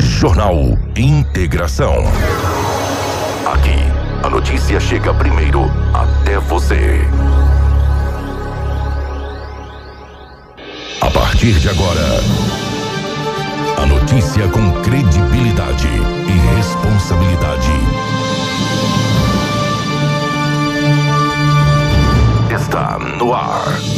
Jornal Integração. Aqui, a notícia chega primeiro até você. A partir de agora, a notícia com credibilidade e responsabilidade. Está no ar.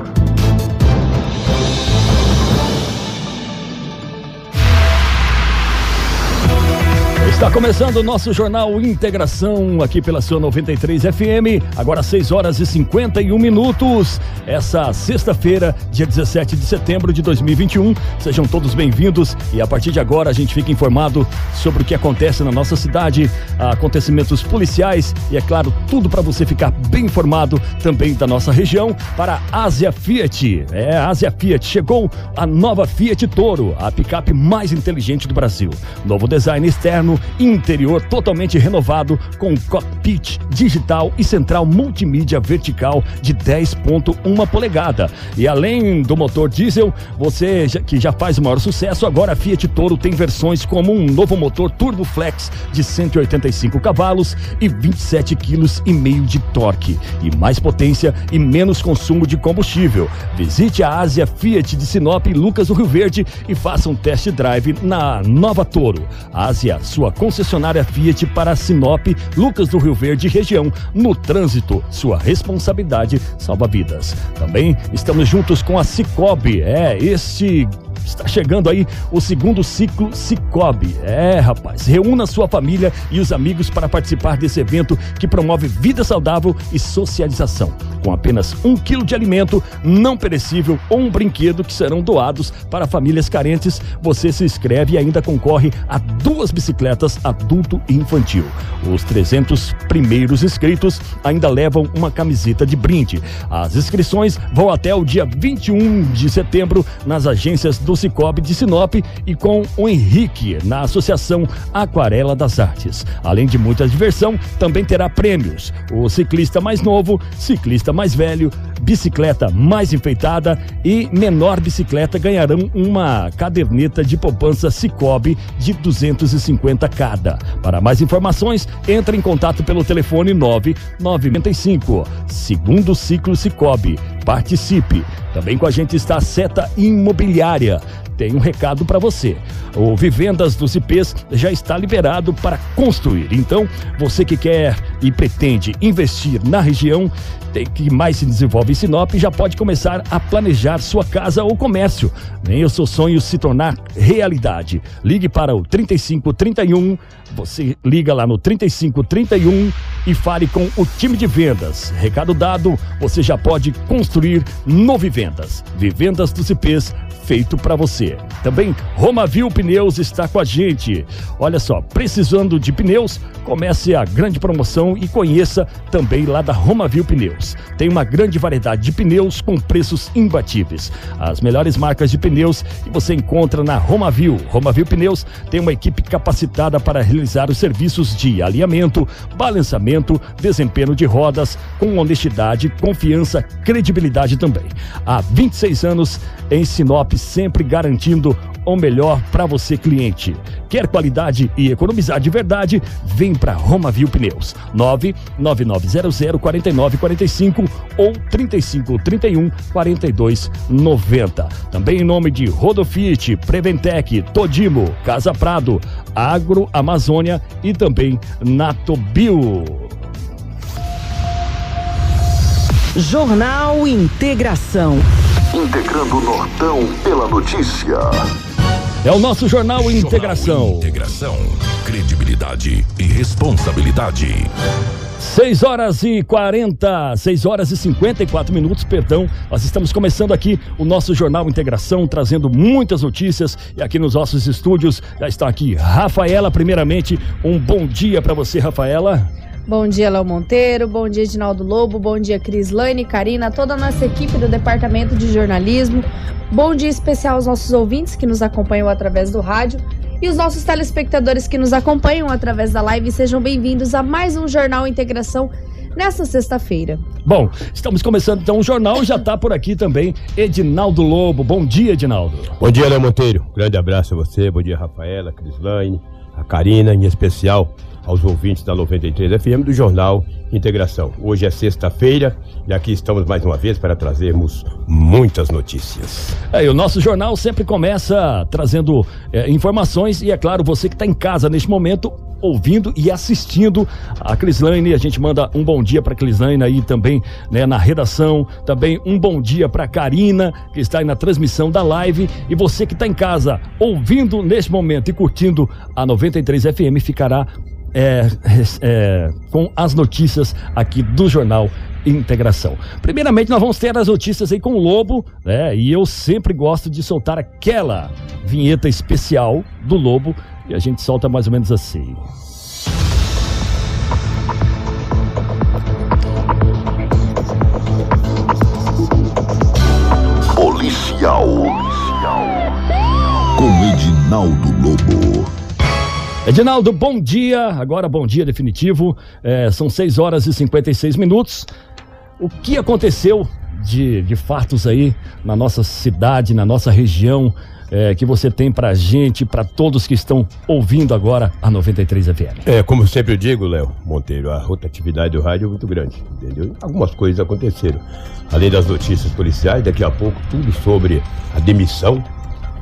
Está começando o nosso jornal Integração aqui pela sua 93 FM, agora 6 horas e 51 minutos. Essa sexta-feira, dia 17 de setembro de 2021. Sejam todos bem-vindos e a partir de agora a gente fica informado sobre o que acontece na nossa cidade, acontecimentos policiais e, é claro, tudo para você ficar bem informado também da nossa região para a Ásia Fiat. É, a Ásia Fiat chegou a nova Fiat Toro, a picape mais inteligente do Brasil. Novo design externo interior totalmente renovado com cockpit digital e central multimídia vertical de 10.1 polegada. E além do motor diesel, você que já faz o maior sucesso, agora a Fiat Toro tem versões como um novo motor Turbo Flex de 185 cavalos e 27 kg e meio de torque e mais potência e menos consumo de combustível. Visite a Ásia Fiat de Sinop e Lucas do Rio Verde e faça um test drive na Nova Toro. Ásia, sua concessionária Fiat para Sinop, Lucas do Rio Verde região. No trânsito, sua responsabilidade salva vidas. Também estamos juntos com a Cicobi. É, este Está chegando aí o segundo ciclo Cicobi. É, rapaz, reúna sua família e os amigos para participar desse evento que promove vida saudável e socialização. Com apenas um quilo de alimento não perecível ou um brinquedo que serão doados para famílias carentes, você se inscreve e ainda concorre a duas bicicletas adulto e infantil. Os 300 primeiros inscritos ainda levam uma camiseta de brinde. As inscrições vão até o dia 21 de setembro nas agências do Cicobi de Sinop e com o Henrique na Associação Aquarela das Artes. Além de muita diversão, também terá prêmios. O ciclista mais novo, ciclista mais velho, bicicleta mais enfeitada e menor bicicleta ganharão uma caderneta de poupança Cicobi de 250 cada. Para mais informações, entre em contato pelo telefone 9995. Segundo ciclo Cicobi. Participe. Também com a gente está a Seta Imobiliária tem um recado para você. O Vivendas dos IPs já está liberado para construir. Então, você que quer e pretende investir na região, tem que mais se desenvolve em Sinop, já pode começar a planejar sua casa ou comércio. Nem o seu sonho se tornar realidade. Ligue para o 3531, você liga lá no 3531 e fale com o time de vendas. Recado dado, você já pode construir no Vivendas. Vivendas dos IPs feito para você. Também Romavil Pneus está com a gente. Olha só, precisando de pneus, comece a grande promoção e conheça também lá da Romavil Pneus. Tem uma grande variedade de pneus com preços imbatíveis. As melhores marcas de pneus que você encontra na Romavil. Romavil Pneus tem uma equipe capacitada para realizar os serviços de alinhamento, balançamento, desempenho de rodas com honestidade, confiança, credibilidade também. Há 26 anos em Sinop, sempre garantindo o melhor para você, cliente. Quer qualidade e economizar de verdade? Vem para Romavil Pneus. 99900 4945 ou 3531 4290. Também em nome de Rodofit, Preventec, Todimo, Casa Prado, Agro Amazônia e também Natobio. Jornal Integração. Integrando o Nortão pela notícia. É o nosso Jornal Jornal Integração. Integração. Credibilidade e responsabilidade. 6 horas e 40, 6 horas e 54 minutos, perdão. Nós estamos começando aqui o nosso Jornal Integração, trazendo muitas notícias. E aqui nos nossos estúdios já está aqui Rafaela, primeiramente. Um bom dia para você, Rafaela. Bom dia, Léo Monteiro. Bom dia, Edinaldo Lobo. Bom dia, Cris Lane, Karina, toda a nossa equipe do Departamento de Jornalismo. Bom dia especial aos nossos ouvintes que nos acompanham através do rádio e os nossos telespectadores que nos acompanham através da live. Sejam bem-vindos a mais um Jornal Integração nessa sexta-feira. Bom, estamos começando então o jornal, já está por aqui também Edinaldo Lobo. Bom dia, Edinaldo. Bom dia, Léo Monteiro. Grande abraço a você, bom dia, Rafaela, Crislaine, a Karina, em especial aos ouvintes da 93 FM do Jornal Integração. Hoje é sexta-feira e aqui estamos mais uma vez para trazermos muitas notícias. É, o nosso jornal sempre começa trazendo é, informações e, é claro, você que está em casa neste momento, ouvindo e assistindo a Crislane. A gente manda um bom dia para Crislane aí também, né, na redação. Também um bom dia para Karina, que está aí na transmissão da live. E você que está em casa ouvindo neste momento e curtindo a 93 FM ficará é, é, com as notícias aqui do Jornal Integração. Primeiramente, nós vamos ter as notícias aí com o Lobo, né? E eu sempre gosto de soltar aquela vinheta especial do Lobo e a gente solta mais ou menos assim. Policial. Policial. Com Edinaldo Lobo. Edinaldo, bom dia. Agora, bom dia definitivo. É, são 6 horas e 56 minutos. O que aconteceu de, de fatos aí na nossa cidade, na nossa região, é, que você tem pra gente, para todos que estão ouvindo agora a 93 FM? É, como eu sempre digo, Léo Monteiro, a rotatividade do rádio é muito grande, entendeu? Algumas coisas aconteceram. Além das notícias policiais, daqui a pouco tudo sobre a demissão,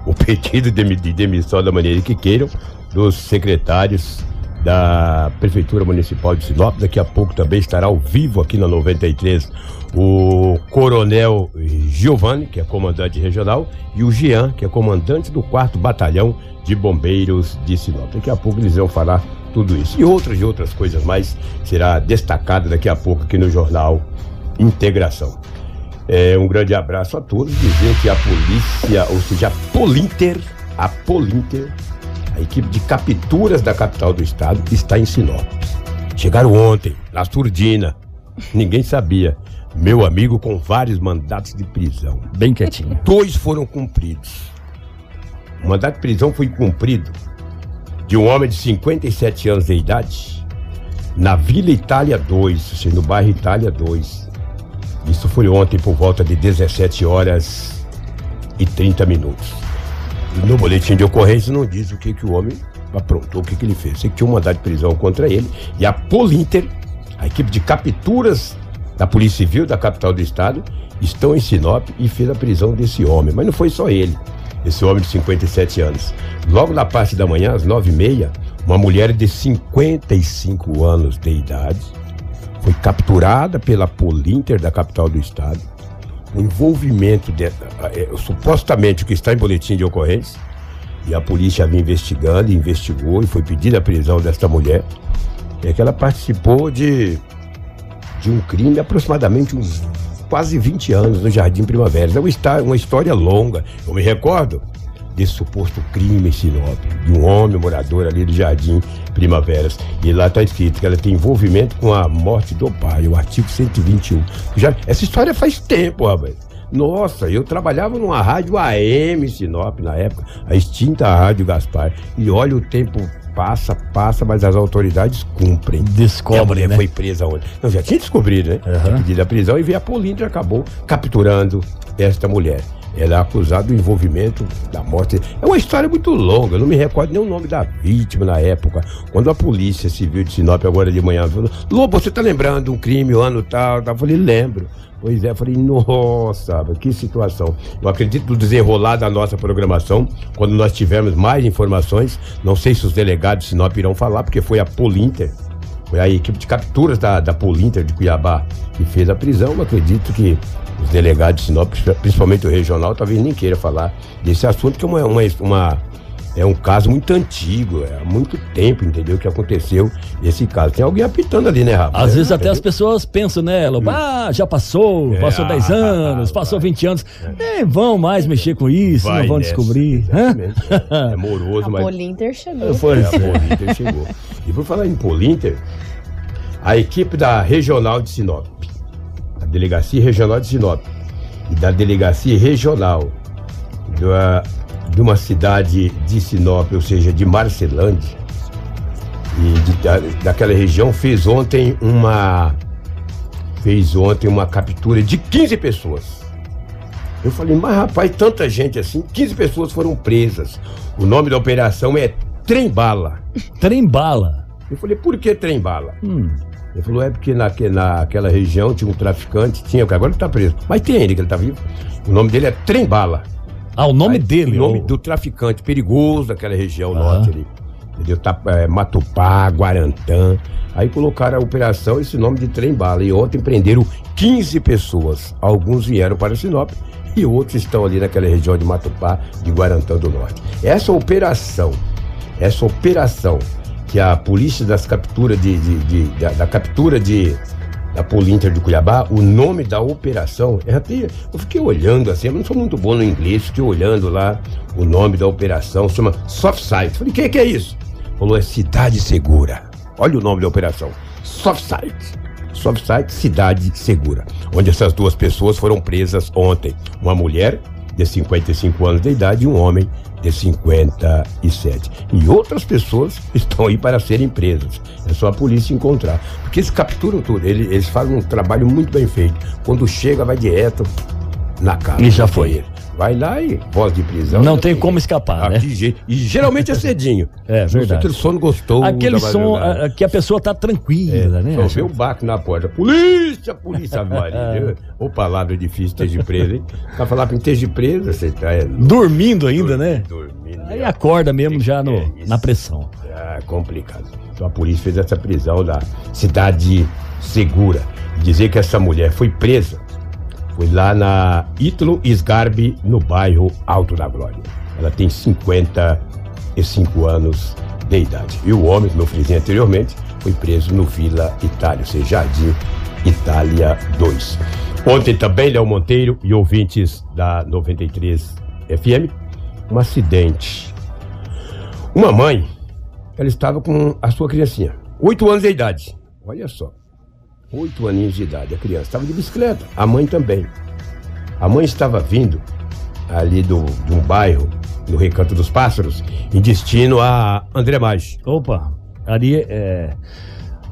o pedido de demissão da maneira que queiram, dos secretários da Prefeitura Municipal de Sinop. Daqui a pouco também estará ao vivo aqui na 93 o Coronel Giovanni, que é comandante regional, e o Jean, que é comandante do 4 Batalhão de Bombeiros de Sinop. Daqui a pouco eles vão falar tudo isso. E outras e outras coisas mais será destacada daqui a pouco aqui no Jornal Integração. É, um grande abraço a todos, dizer que a polícia, ou seja, a Polinter, a Polinter a equipe de capturas da capital do estado está em Sinop. Chegaram ontem, na surdina. Ninguém sabia. Meu amigo com vários mandatos de prisão. Bem quietinho. Dois foram cumpridos. O mandato de prisão foi cumprido de um homem de 57 anos de idade na Vila Itália 2, no bairro Itália 2. Isso foi ontem por volta de 17 horas e 30 minutos. No boletim de ocorrência não diz o que, que o homem aprontou, o que, que ele fez. Sei que tinha um mandado de prisão contra ele e a Polinter, a equipe de capturas da Polícia Civil da capital do estado, estão em Sinop e fez a prisão desse homem. Mas não foi só ele, esse homem de 57 anos. Logo na parte da manhã, às nove e meia, uma mulher de 55 anos de idade foi capturada pela Polinter da capital do estado o envolvimento, de, é, supostamente o que está em boletim de ocorrência, e a polícia vinha investigando, investigou e foi pedida a prisão desta mulher, é que ela participou de, de um crime aproximadamente uns quase 20 anos no Jardim Primavera. É uma, uma história longa. Eu me recordo desse suposto crime em Sinop, de um homem morador ali do Jardim Primaveras. E lá está escrito que ela tem envolvimento com a morte do pai, o artigo 121. Já, essa história faz tempo, rapaz. Nossa, eu trabalhava numa rádio AM Sinop na época, a extinta Rádio Gaspar. E olha o tempo passa, passa, mas as autoridades cumprem. Descobre, a mulher né? foi presa ontem. Não, já tinha descobrido, né? Uhum. Pedido a prisão e veio a Polícia acabou capturando esta mulher. Ela é acusada do envolvimento da morte. É uma história muito longa, eu não me recordo nem o nome da vítima na época. Quando a polícia civil de Sinop agora de manhã falou: Lobo, você tá lembrando um crime, um ano tal? Eu falei: lembro. Pois é, eu falei, nossa, que situação. Eu acredito no desenrolar da nossa programação, quando nós tivermos mais informações, não sei se os delegados de Sinop irão falar, porque foi a Polinter, foi a equipe de capturas da, da Polinter de Cuiabá que fez a prisão. Eu acredito que os delegados de Sinop, principalmente o regional, talvez nem queira falar desse assunto, que é uma, uma, uma é um caso muito antigo, é há muito tempo, entendeu? Que aconteceu esse caso. Tem alguém apitando ali, né, rapaz? Às é, vezes até as pessoas pensam, né, Elo, hum. ah, já passou, é, passou 10 ah, anos, ah, passou 20 anos. É. Nem vão mais mexer com isso, Vai não vão nessa, descobrir. É moroso, a mas. Polinter chegou. Foi. É, a Polinter chegou. E por falar em Polinter, A equipe da Regional de Sinop, Delegacia Regional de Sinop e da Delegacia Regional da, de uma cidade de Sinop, ou seja, de Marcelândia, e de, da, daquela região, fez ontem uma fez ontem uma captura de 15 pessoas. Eu falei, mas rapaz, tanta gente assim, 15 pessoas foram presas. O nome da operação é Trem Bala. Trem Bala? Eu falei, por que Trem Bala? Hum. Ele falou, é porque na, naquela região tinha um traficante, tinha, agora ele está preso. Mas tem ainda que ele está vivo. O nome dele é Trem Bala. Ah, o nome Aí, dele? O nome do traficante perigoso daquela região ah. norte ali. Entendeu? Tá, é, Matupá, Guarantã. Aí colocaram a operação esse nome de trem bala. E ontem prenderam 15 pessoas. Alguns vieram para Sinop e outros estão ali naquela região de Matupá, de Guarantã do Norte. Essa operação, essa operação que a polícia das capturas de, de, de da, da, captura de da Polinter de Cuiabá, o nome da operação, até, eu fiquei olhando assim, eu não sou muito bom no inglês, fiquei olhando lá o nome da operação, chama Soft Site. Falei, o que, que é isso? Falou, é Cidade Segura. Olha o nome da operação. Softside. Softside, Cidade Segura. Onde essas duas pessoas foram presas ontem. Uma mulher de 55 anos de idade e um homem de 57. E outras pessoas estão aí para serem presas. É só a polícia encontrar. Porque eles capturam tudo. Eles, eles fazem um trabalho muito bem feito. Quando chega, vai direto na casa. E já foi. Vai lá e voz de prisão. Não tem como escapar, ah, né? Jeito. E geralmente é cedinho. é verdade. Aquele sono gostoso. Aquele som a, que a pessoa tá tranquila, é, né? Só vê o baque na porta. Polícia, polícia, Maria. Ô palavra difícil, esteja preso, hein? Pra falar pra esteja preso, você tá... É, dormindo ainda, né? Dormindo. Aí acorda mesmo já no, é na pressão. É complicado. Então a polícia fez essa prisão da cidade segura. Dizer que essa mulher foi presa foi lá na Ítalo Sgarbi, no bairro Alto da Glória. Ela tem 55 anos de idade. E o homem, como eu frisei anteriormente, foi preso no Vila Itália, ou seja, Jardim Itália 2. Ontem também, Léo Monteiro e ouvintes da 93 FM, um acidente. Uma mãe, ela estava com a sua criancinha, 8 anos de idade. Olha só. Oito aninhos de idade, a criança estava de bicicleta, a mãe também. A mãe estava vindo ali do, de um bairro, no Recanto dos Pássaros, em destino a André Maggi. Opa, ali é.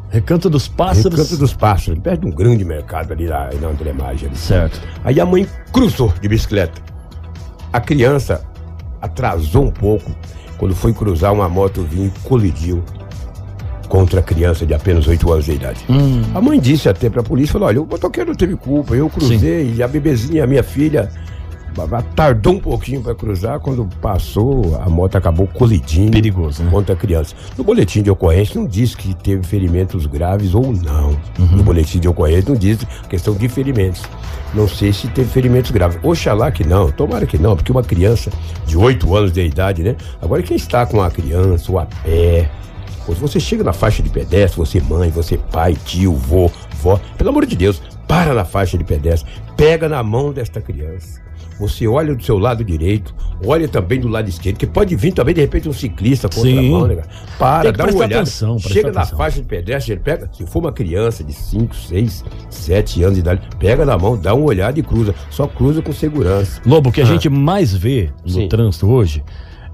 Recanto dos Pássaros. Recanto dos Pássaros, perto de um grande mercado ali na, na André Maggi. Certo. Aí a mãe cruzou de bicicleta. A criança atrasou um pouco. Quando foi cruzar, uma moto vinha e colidiu contra a criança de apenas 8 anos de idade. Hum. A mãe disse até para a polícia, falou, olha, o motoqueiro não teve culpa, eu cruzei Sim. e a bebezinha, a minha filha, tardou um pouquinho para cruzar, quando passou, a moto acabou colidindo Perigoso, né? contra a criança. No boletim de ocorrência não diz que teve ferimentos graves ou não. Uhum. No boletim de ocorrência não diz questão de ferimentos. Não sei se teve ferimentos graves. Oxalá que não, tomara que não, porque uma criança de 8 anos de idade, né? Agora quem está com a criança ou a pé, se você chega na faixa de pedestre, você mãe, você pai, tio, vô, vó, pelo amor de Deus, para na faixa de pedestre, pega na mão desta criança. Você olha do seu lado direito, olha também do lado esquerdo, que pode vir também de repente um ciclista contra a mão, né? Para, dá uma olhada. Atenção, chega atenção. na faixa de pedestre, ele pega, se for uma criança de 5, 6, 7 anos de idade, pega na mão, dá uma olhada e cruza. Só cruza com segurança. Lobo, o que a ah. gente mais vê no Sim. trânsito hoje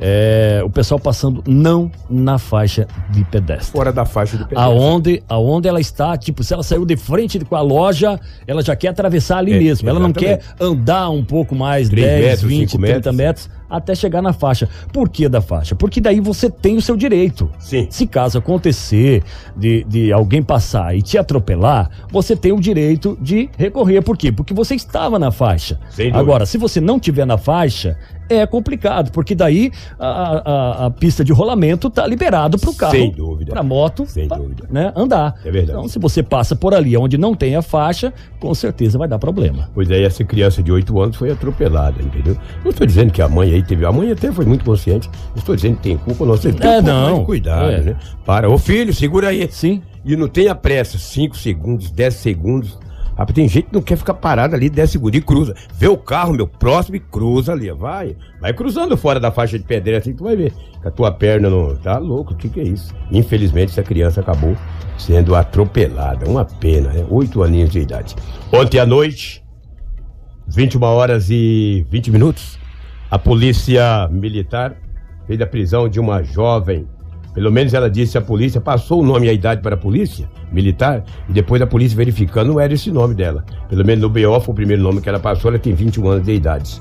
é, o pessoal passando não na faixa de pedestre. Fora da faixa de pedestre. Aonde, aonde ela está, tipo, se ela saiu de frente com a loja, ela já quer atravessar ali é, mesmo. Ela não quer andar um pouco mais, 10, metros, 20, 30 metros. metros até chegar na faixa. Por que da faixa? Porque daí você tem o seu direito. Sim. Se caso acontecer de, de alguém passar e te atropelar, você tem o direito de recorrer. Por quê? Porque você estava na faixa. Agora, se você não tiver na faixa, é complicado, porque daí a, a, a pista de rolamento tá liberado para o carro. Sem dúvida. Para moto, Sem pra, dúvida. Né, andar. É verdade. Então, se você passa por ali onde não tem a faixa, com certeza vai dar problema. Pois é, essa criança de 8 anos foi atropelada, entendeu? Não estou dizendo que a mãe aí teve. A mãe até foi muito consciente. Não estou dizendo que tem culpa, não. Você tem é, um não. cuidado, é. né? Para. Ô filho, segura aí. Sim. E não tenha pressa. 5 segundos, 10 segundos Ah, tem gente que não quer ficar parado ali 10 segundos e cruza. Vê o carro, meu próximo, e cruza ali. Vai, vai cruzando fora da faixa de pedreira assim, tu vai ver. Que a tua perna não. Tá louco, o que, que é isso? Infelizmente, essa criança acabou sendo atropelada. Uma pena, né? Oito aninhos de idade. Ontem à noite, 21 horas e 20 minutos, a polícia militar fez a prisão de uma jovem pelo menos ela disse a polícia, passou o nome e a idade para a polícia militar, e depois a polícia verificando, não era esse nome dela. Pelo menos no BO foi o primeiro nome que ela passou, ela tem 21 anos de idade.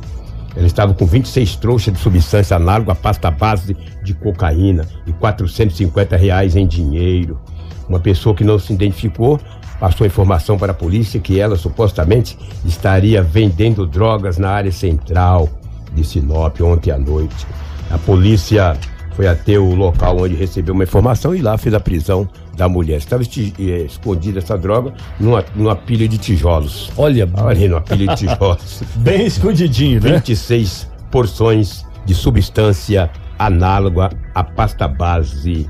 Ela estava com 26 trouxas de substância análoga à pasta base de cocaína e 450 reais em dinheiro. Uma pessoa que não se identificou passou informação para a polícia que ela supostamente estaria vendendo drogas na área central de Sinop ontem à noite. A polícia foi até o local onde recebeu uma informação e lá fez a prisão da mulher. Estava eh, escondida essa droga numa, numa pilha de tijolos. Olha, ali numa pilha de tijolos. Bem escondidinho, né? 26 porções de substância análoga à pasta base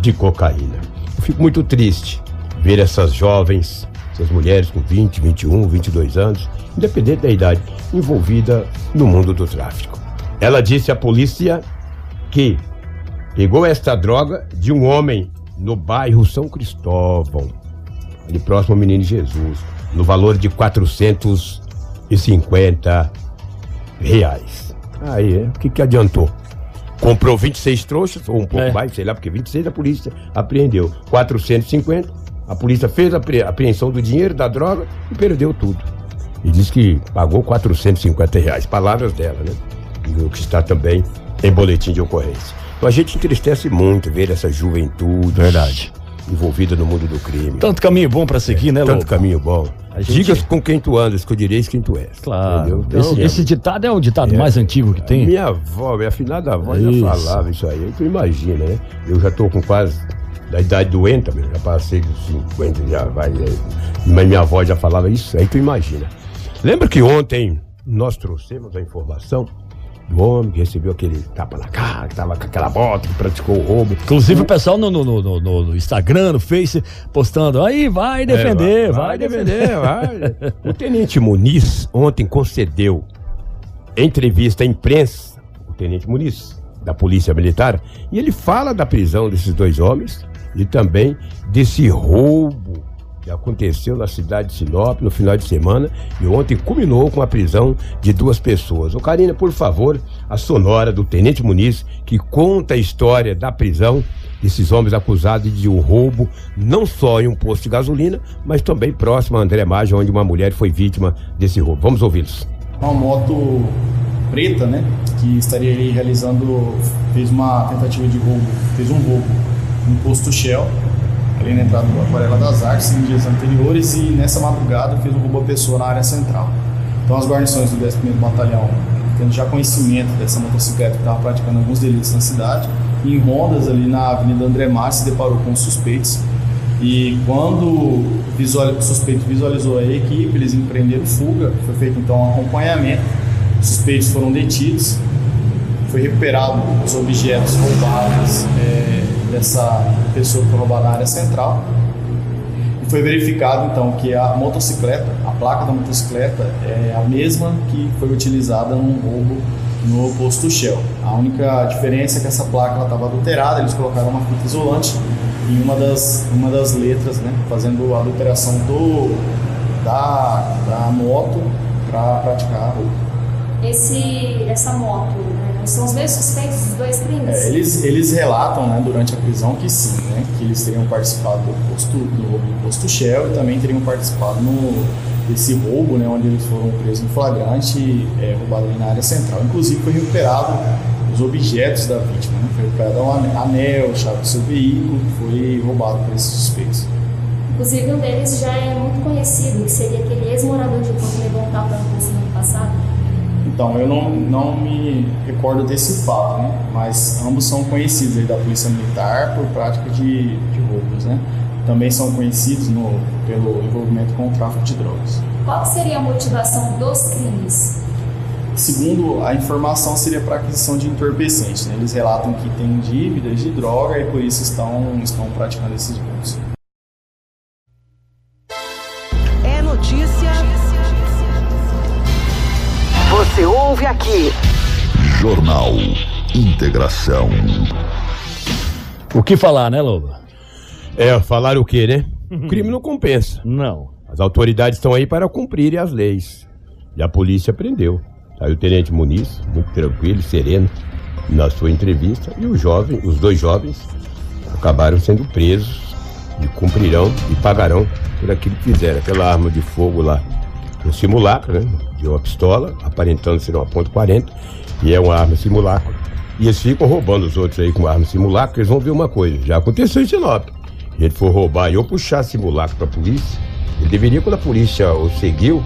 de cocaína. Eu fico muito triste ver essas jovens, essas mulheres com 20, 21, 22 anos, independente da idade, envolvida no mundo do tráfico. Ela disse à polícia que pegou esta droga de um homem no bairro São Cristóvão, ali próximo ao Menino Jesus, no valor de 450 reais. Aí, o que, que adiantou? Comprou 26 trouxas, ou um pouco é. mais, sei lá, porque 26 a polícia apreendeu. 450, a polícia fez a apreensão do dinheiro, da droga e perdeu tudo. E diz que pagou 450 reais. Palavras dela, né? E o que está também em boletim de ocorrência. Então a gente entristece muito ver essa juventude. Verdade. Envolvida no mundo do crime. Tanto caminho bom para seguir, é, né, Tanto caminho bom. Gente... Diga com quem tu andas, que eu direis quem tu és. Claro. Então, esse, esse, ditado é o ditado é, mais antigo que tem. Minha avó, minha afinada avó já falava isso aí. Aí tu imagina, né? Eu já tô com quase da idade doente, já passei dos 50, já vai. É, mas minha avó já falava isso, aí tu imagina. Lembra que ontem nós trouxemos a informação que recebeu aquele tapa na cara, que tava com aquela bota, que praticou o roubo. Inclusive o, pessoal no, no, no, no, Instagram, no Face, postando, aí vai defender, é, vai, vai, vai, defender, vai. o tenente Muniz ontem concedeu entrevista à imprensa, o tenente Muniz, da Polícia Militar, e ele fala da prisão desses dois homens e também desse roubo que aconteceu na cidade de Sinop no final de semana e ontem culminou com a prisão de duas pessoas. O Karina, por favor, a sonora do Tenente Muniz, que conta a história da prisão desses homens acusados de um roubo, não só em um posto de gasolina, mas também próximo a André Maggi, onde uma mulher foi vítima desse roubo. Vamos ouvi-los. Uma moto preta, né, que estaria ali realizando, fez uma tentativa de roubo, fez um roubo no posto Shell ali na entrada do Aquarela das Artes em dias anteriores e nessa madrugada fez um roubo a pessoa na área central. Então as guarnições do 11º Batalhão, tendo já conhecimento dessa motocicleta que estava praticando alguns delitos na cidade, em rondas ali na Avenida André Mar se deparou com os suspeitos. E quando visual, o suspeito visualizou a equipe, eles empreenderam fuga, foi feito então um acompanhamento, os suspeitos foram detidos, foi recuperado os objetos roubados é, dessa pessoa que foi na área central. E foi verificado então que a motocicleta, a placa da motocicleta é a mesma que foi utilizada num roubo no posto Shell. A única diferença é que essa placa estava adulterada, eles colocaram uma fita isolante em uma das, uma das letras, né, fazendo a adulteração do, da, da moto para praticar a roubo. Esse, essa moto, são os mesmos suspeitos dos dois crimes? É, eles, eles relatam né, durante a prisão que sim, né, que eles teriam participado do posto, do, do posto Shell e também teriam participado no, desse roubo, né, onde eles foram presos em flagrante e é, roubados ali na área central. Inclusive foi recuperado os objetos da vítima, né, foi recuperado um anel, chave do seu veículo, foi roubado por esses suspeitos. Inclusive um deles já é muito conhecido, que seria aquele ex-morador de levou um tapa no ano passado então, eu não, não me recordo desse fato, né? mas ambos são conhecidos aí da Polícia Militar por prática de, de roubos. Né? Também são conhecidos no, pelo envolvimento com o tráfico de drogas. Qual seria a motivação dos crimes? Segundo a informação, seria para aquisição de entorpecentes. Né? Eles relatam que têm dívidas de droga e por isso estão, estão praticando esses roubos. Aqui. Jornal Integração. O que falar, né, Lobo? É, falar o quê, né? O crime não compensa. Não. As autoridades estão aí para cumprirem as leis. E a polícia prendeu. Aí o tenente Muniz, muito tranquilo, sereno, na sua entrevista, e o jovem, os dois jovens acabaram sendo presos e cumprirão e pagarão por aquilo que fizeram. Aquela arma de fogo lá, um simulacro, né? De uma pistola, aparentando ser uma ponto .40, e é uma arma simulacro. E eles ficam roubando os outros aí com arma simulacro, eles vão ver uma coisa, já aconteceu em Sinop. Ele for roubar e eu puxar simulacro pra polícia, ele deveria, quando a polícia o seguiu,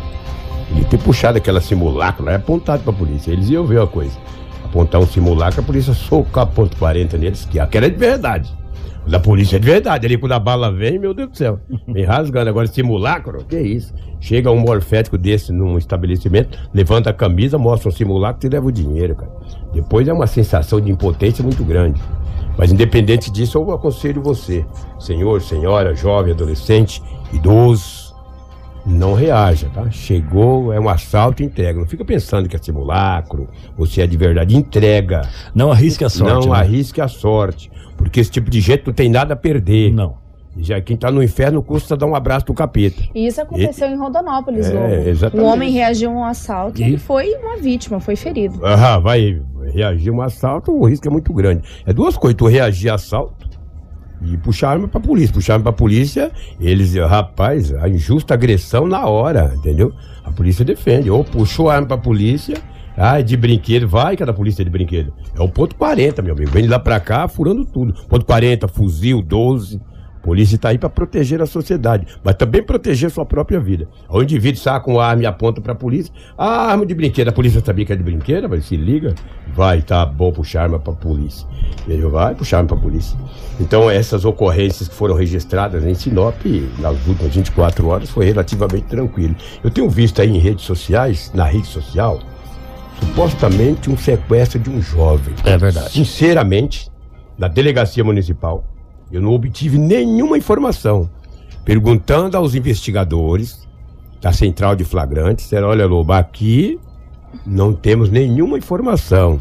ele ter puxado aquela simulacro lá e apontado pra polícia. Eles iam ver uma coisa. Apontar um simulacro, a polícia socar ponto .40 neles, que aquela é de verdade. Da polícia é de verdade. Ali quando a bala vem, meu Deus do céu. Vem rasgando. Agora, simulacro, que isso? Chega um morfético desse num estabelecimento, levanta a camisa, mostra um simulacro e leva o dinheiro, cara. Depois é uma sensação de impotência muito grande. Mas independente disso, eu aconselho você, senhor, senhora, jovem, adolescente, idoso, não reaja, tá? Chegou, é um assalto, entrega. Não fica pensando que é simulacro, ou se é de verdade, entrega. Não arrisque a sorte. Não né? arrisque a sorte, porque esse tipo de gente não tem nada a perder. Não. Já quem tá no inferno custa dar um abraço do capeta. E isso aconteceu em Rondonópolis, É, exatamente. Um homem reagiu a um assalto e E? ele foi uma vítima, foi ferido. Ah, vai reagir a um assalto, o risco é muito grande. É duas coisas, tu reagir a assalto e puxar arma pra polícia. Puxar arma pra polícia, eles, rapaz, a injusta agressão na hora, entendeu? A polícia defende. Ou puxou a arma pra polícia, ah, de brinquedo, vai que é da polícia de brinquedo. É o ponto 40, meu amigo. Vem de lá pra cá, furando tudo. Ponto 40, fuzil, 12. A polícia está aí para proteger a sociedade, mas também proteger sua própria vida. O indivíduo saca uma arma e aponta para a polícia. Ah, arma de brinquedo. A polícia sabia que é de brinquedo, mas se liga. Vai, tá bom puxar arma para a polícia. Ele vai puxar arma para a polícia. Então, essas ocorrências que foram registradas em Sinop nas últimas 24 horas foi relativamente tranquilo. Eu tenho visto aí em redes sociais, na rede social, supostamente um sequestro de um jovem. É verdade. Sinceramente, na delegacia municipal, eu não obtive nenhuma informação. Perguntando aos investigadores da central de flagrantes, disseram, olha, Lobo, aqui não temos nenhuma informação.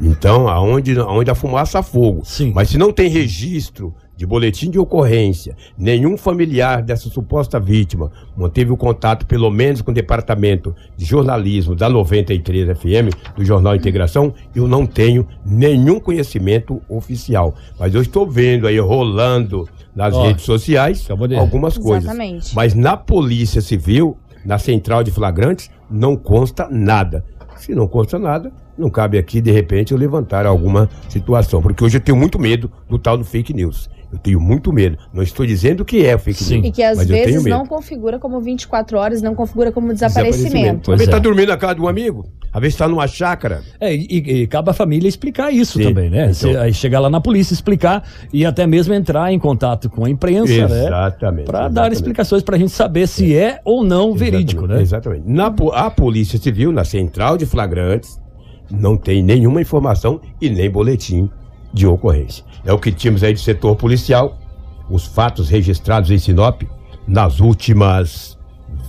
Então, aonde, aonde a fumaça, há fogo. Sim. Mas se não tem registro de boletim de ocorrência, nenhum familiar dessa suposta vítima manteve o contato, pelo menos, com o departamento de jornalismo da 93 FM, do Jornal Integração, eu não tenho nenhum conhecimento oficial. Mas eu estou vendo aí rolando nas Ó, redes sociais algumas coisas. Exatamente. Mas na Polícia Civil, na central de flagrantes, não consta nada. Se não consta nada, não cabe aqui, de repente, eu levantar alguma situação. Porque hoje eu tenho muito medo do tal do fake news. Eu tenho muito medo. Não estou dizendo que é fake Sim. news. E que às vezes não configura como 24 horas, não configura como desaparecimento. Pois Às vezes é. tá dormindo na casa de um amigo, às vezes está numa chácara. É, e, e cabe à família explicar isso Sim, também, né? então. Cê- aí chegar lá na polícia, explicar e até mesmo entrar em contato com a imprensa, né? Exatamente. Para dar explicações para a gente saber se é ou não verídico, Exatamente, né? Exatamente. Na, a Polícia Civil, na central de flagrantes, não tem nenhuma informação e nem boletim de ocorrência. É o que tínhamos aí de setor policial, os fatos registrados em Sinop nas últimas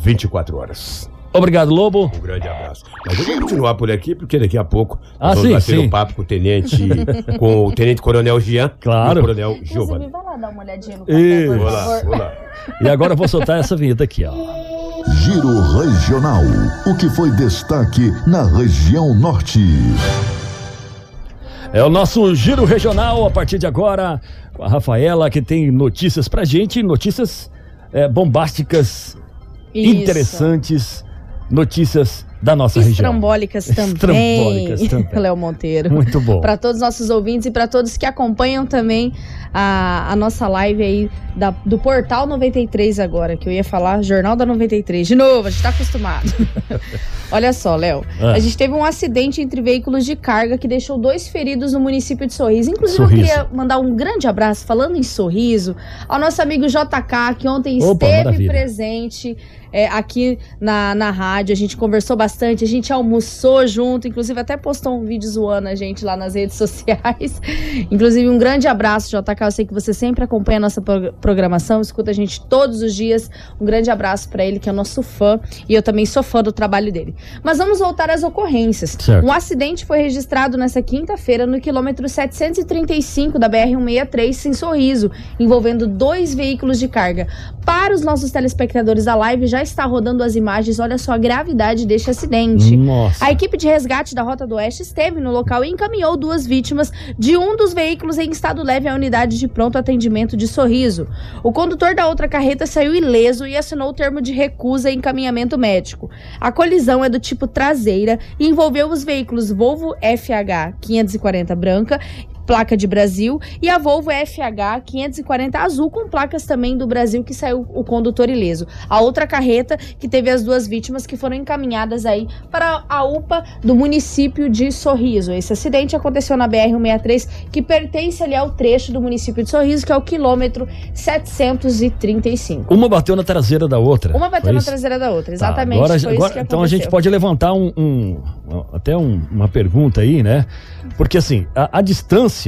24 horas. Obrigado, Lobo. Um grande abraço. Mas vou continuar por aqui, porque daqui a pouco Ah, nós sim, vamos bater sim. um papo com o tenente, com o tenente coronel Jean Claro. e o coronel Giovanni. vai lá dar uma olhadinha no café, por Vou lá, vou lá. E agora eu vou soltar essa vinheta aqui, ó. Giro Regional. O que foi destaque na região norte. É o nosso giro regional a partir de agora com a Rafaela que tem notícias pra gente, notícias é, bombásticas, Isso. interessantes, notícias da nossa região. Estrambólicas também. Estrambólicas também. Léo Monteiro. Muito bom. Para todos os nossos ouvintes e para todos que acompanham também a, a nossa live aí da- do Portal 93 agora, que eu ia falar Jornal da 93. De novo, a gente tá acostumado. Olha só, Léo. Ah. A gente teve um acidente entre veículos de carga que deixou dois feridos no município de Sorriso. Inclusive, Sorriso. eu queria mandar um grande abraço, falando em Sorriso, ao nosso amigo JK, que ontem Opa, esteve maravilha. presente é, aqui na, na rádio. A gente conversou bastante a gente almoçou junto, inclusive até postou um vídeo zoando a gente lá nas redes sociais. inclusive, um grande abraço, JK. Eu sei que você sempre acompanha a nossa programação, escuta a gente todos os dias. Um grande abraço para ele, que é nosso fã, e eu também sou fã do trabalho dele. Mas vamos voltar às ocorrências. Certo. Um acidente foi registrado nessa quinta-feira no quilômetro 735 da BR-163, em Sorriso, envolvendo dois veículos de carga. Para os nossos telespectadores da live, já está rodando as imagens. Olha só a gravidade deste acidente. Nossa. A equipe de resgate da Rota do Oeste esteve no local e encaminhou duas vítimas de um dos veículos em estado leve à unidade de pronto atendimento de Sorriso. O condutor da outra carreta saiu ileso e assinou o termo de recusa e encaminhamento médico. A colisão é do tipo traseira e envolveu os veículos Volvo FH 540 branca placa de Brasil, e a Volvo FH 540 azul com placas também do Brasil que saiu o condutor ileso. A outra carreta que teve as duas vítimas que foram encaminhadas aí para a UPA do município de Sorriso. Esse acidente aconteceu na BR-163, que pertence ali ao trecho do município de Sorriso, que é o quilômetro 735. Uma bateu na traseira da outra. Uma bateu na traseira da outra, tá, exatamente. Tá, agora, agora então a gente pode levantar um, um até um, uma pergunta aí, né? Porque assim, a, a distância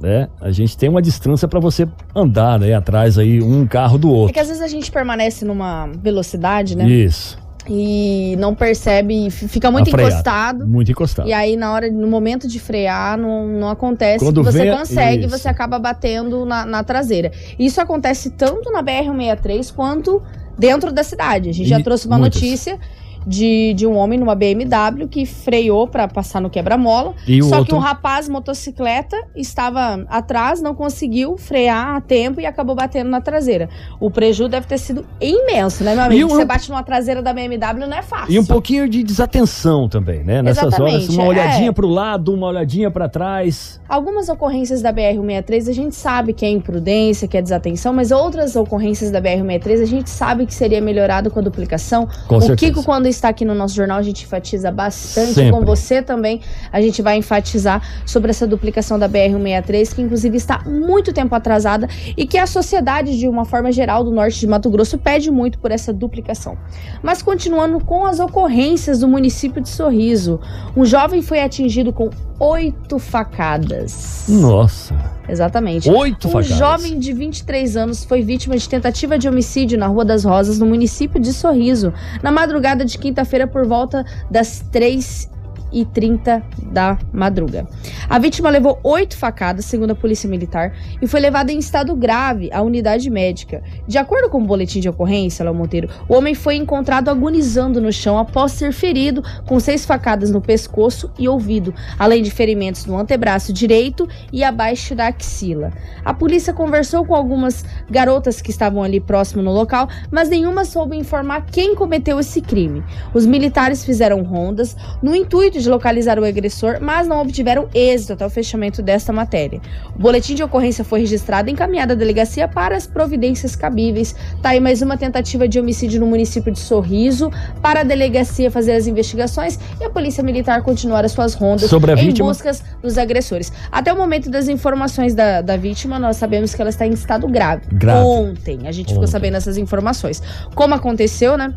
né? A gente tem uma distância para você andar, né, atrás aí um carro do outro. É que às vezes a gente permanece numa velocidade, né? Isso. E não percebe, fica muito encostado. Muito encostado. E aí, na hora, no momento de frear, não, não acontece. Quando você vem, consegue, isso. você acaba batendo na, na traseira. Isso acontece tanto na BR-163 quanto dentro da cidade. A gente e já trouxe uma muitas. notícia de, de um homem numa BMW que freou para passar no quebra-mola. Só outro... que um rapaz motocicleta estava atrás, não conseguiu frear a tempo e acabou batendo na traseira. O prejuízo deve ter sido imenso, né, meu amigo? Um... Você bate numa traseira da BMW não é fácil. E um pouquinho de desatenção também, né? Nessas Exatamente, horas, uma olhadinha é. para o lado, uma olhadinha para trás. Algumas ocorrências da BR-163 a gente sabe que é imprudência, que é desatenção, mas outras ocorrências da BR-163 a gente sabe que seria melhorado com a duplicação. Com o certeza. Kiko, quando está aqui no nosso jornal, a gente enfatiza bastante. Sempre. Com você também, a gente vai enfatizar sobre essa duplicação da BR-163, que inclusive está muito tempo atrasada e que a sociedade, de uma forma geral, do norte de Mato Grosso, pede muito por essa duplicação. Mas continuando com as ocorrências do município de Sorriso, um jovem foi atingido com oito facadas. Nossa. Exatamente. Oito um facadas. Um jovem de 23 anos foi vítima de tentativa de homicídio na Rua das Rosas, no município de Sorriso, na madrugada de quinta-feira por volta das três e 30 da madruga. A vítima levou oito facadas, segundo a polícia militar, e foi levada em estado grave à unidade médica. De acordo com o boletim de ocorrência, Léo Monteiro, o homem foi encontrado agonizando no chão após ser ferido com seis facadas no pescoço e ouvido, além de ferimentos no antebraço direito e abaixo da axila. A polícia conversou com algumas garotas que estavam ali próximo no local, mas nenhuma soube informar quem cometeu esse crime. Os militares fizeram rondas no intuito de localizar o agressor, mas não obtiveram êxito até o fechamento desta matéria. O boletim de ocorrência foi registrado e encaminhado à delegacia para as providências cabíveis. Tá aí mais uma tentativa de homicídio no município de Sorriso para a delegacia fazer as investigações e a polícia militar continuar as suas rondas em vítima? buscas dos agressores. Até o momento das informações da, da vítima, nós sabemos que ela está em estado grave. grave. Ontem a gente Ontem. ficou sabendo essas informações. Como aconteceu, né?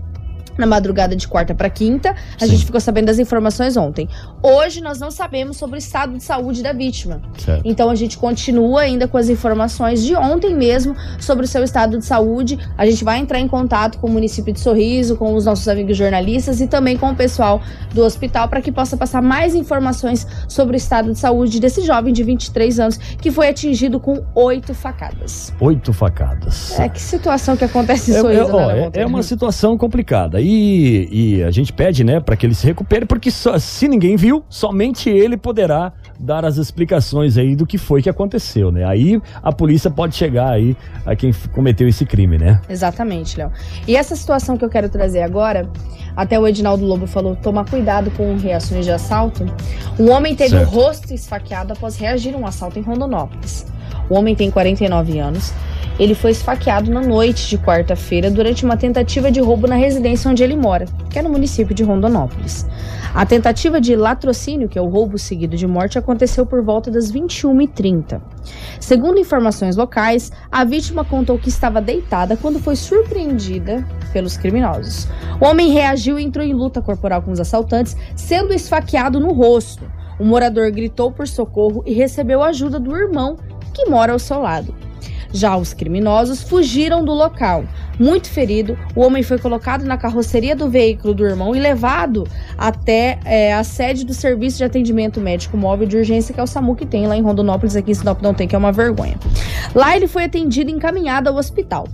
Na madrugada de quarta para quinta. A Sim. gente ficou sabendo das informações ontem. Hoje nós não sabemos sobre o estado de saúde da vítima. Certo. Então a gente continua ainda com as informações de ontem mesmo sobre o seu estado de saúde. A gente vai entrar em contato com o município de Sorriso, com os nossos amigos jornalistas e também com o pessoal do hospital para que possa passar mais informações sobre o estado de saúde desse jovem de 23 anos que foi atingido com oito facadas. Oito facadas. É que situação que acontece em é, Sorriso, é, né, é, é uma situação complicada. E e, e a gente pede, né, para que ele se recupere, porque só, se ninguém viu, somente ele poderá dar as explicações aí do que foi que aconteceu, né? Aí a polícia pode chegar aí a quem cometeu esse crime, né? Exatamente, Léo. E essa situação que eu quero trazer agora, até o Edinaldo Lobo falou, tomar cuidado com reações de assalto. Um homem teve certo. o rosto esfaqueado após reagir a um assalto em Rondonópolis. O homem tem 49 anos ele foi esfaqueado na noite de quarta-feira durante uma tentativa de roubo na residência onde ele mora, que é no município de Rondonópolis. A tentativa de latrocínio, que é o roubo seguido de morte, aconteceu por volta das 21h30. Segundo informações locais, a vítima contou que estava deitada quando foi surpreendida pelos criminosos. O homem reagiu e entrou em luta corporal com os assaltantes, sendo esfaqueado no rosto. O morador gritou por socorro e recebeu ajuda do irmão, que mora ao seu lado. Já os criminosos fugiram do local. Muito ferido, o homem foi colocado na carroceria do veículo do irmão e levado até é, a sede do Serviço de Atendimento Médico Móvel de Urgência, que é o SAMU que tem lá em Rondonópolis, aqui em Sinop não tem, que é uma vergonha. Lá ele foi atendido e encaminhado ao hospital.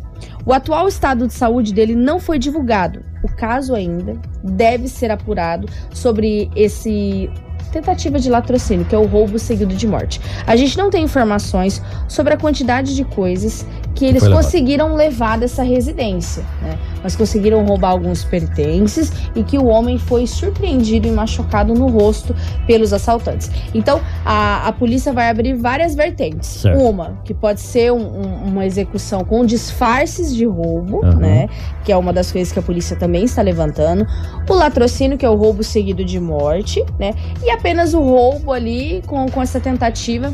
O atual estado de saúde dele não foi divulgado. O caso ainda deve ser apurado sobre esse tentativa de latrocínio, que é o roubo seguido de morte. A gente não tem informações sobre a quantidade de coisas que eles conseguiram levar dessa residência, né? Mas conseguiram roubar alguns pertences e que o homem foi surpreendido e machucado no rosto pelos assaltantes. Então, a, a polícia vai abrir várias vertentes. Certo. Uma, que pode ser um, um, uma execução com disfarces de roubo, uhum. né? Que é uma das coisas que a polícia também está levantando. O latrocínio, que é o roubo seguido de morte, né? E apenas o roubo ali com, com essa tentativa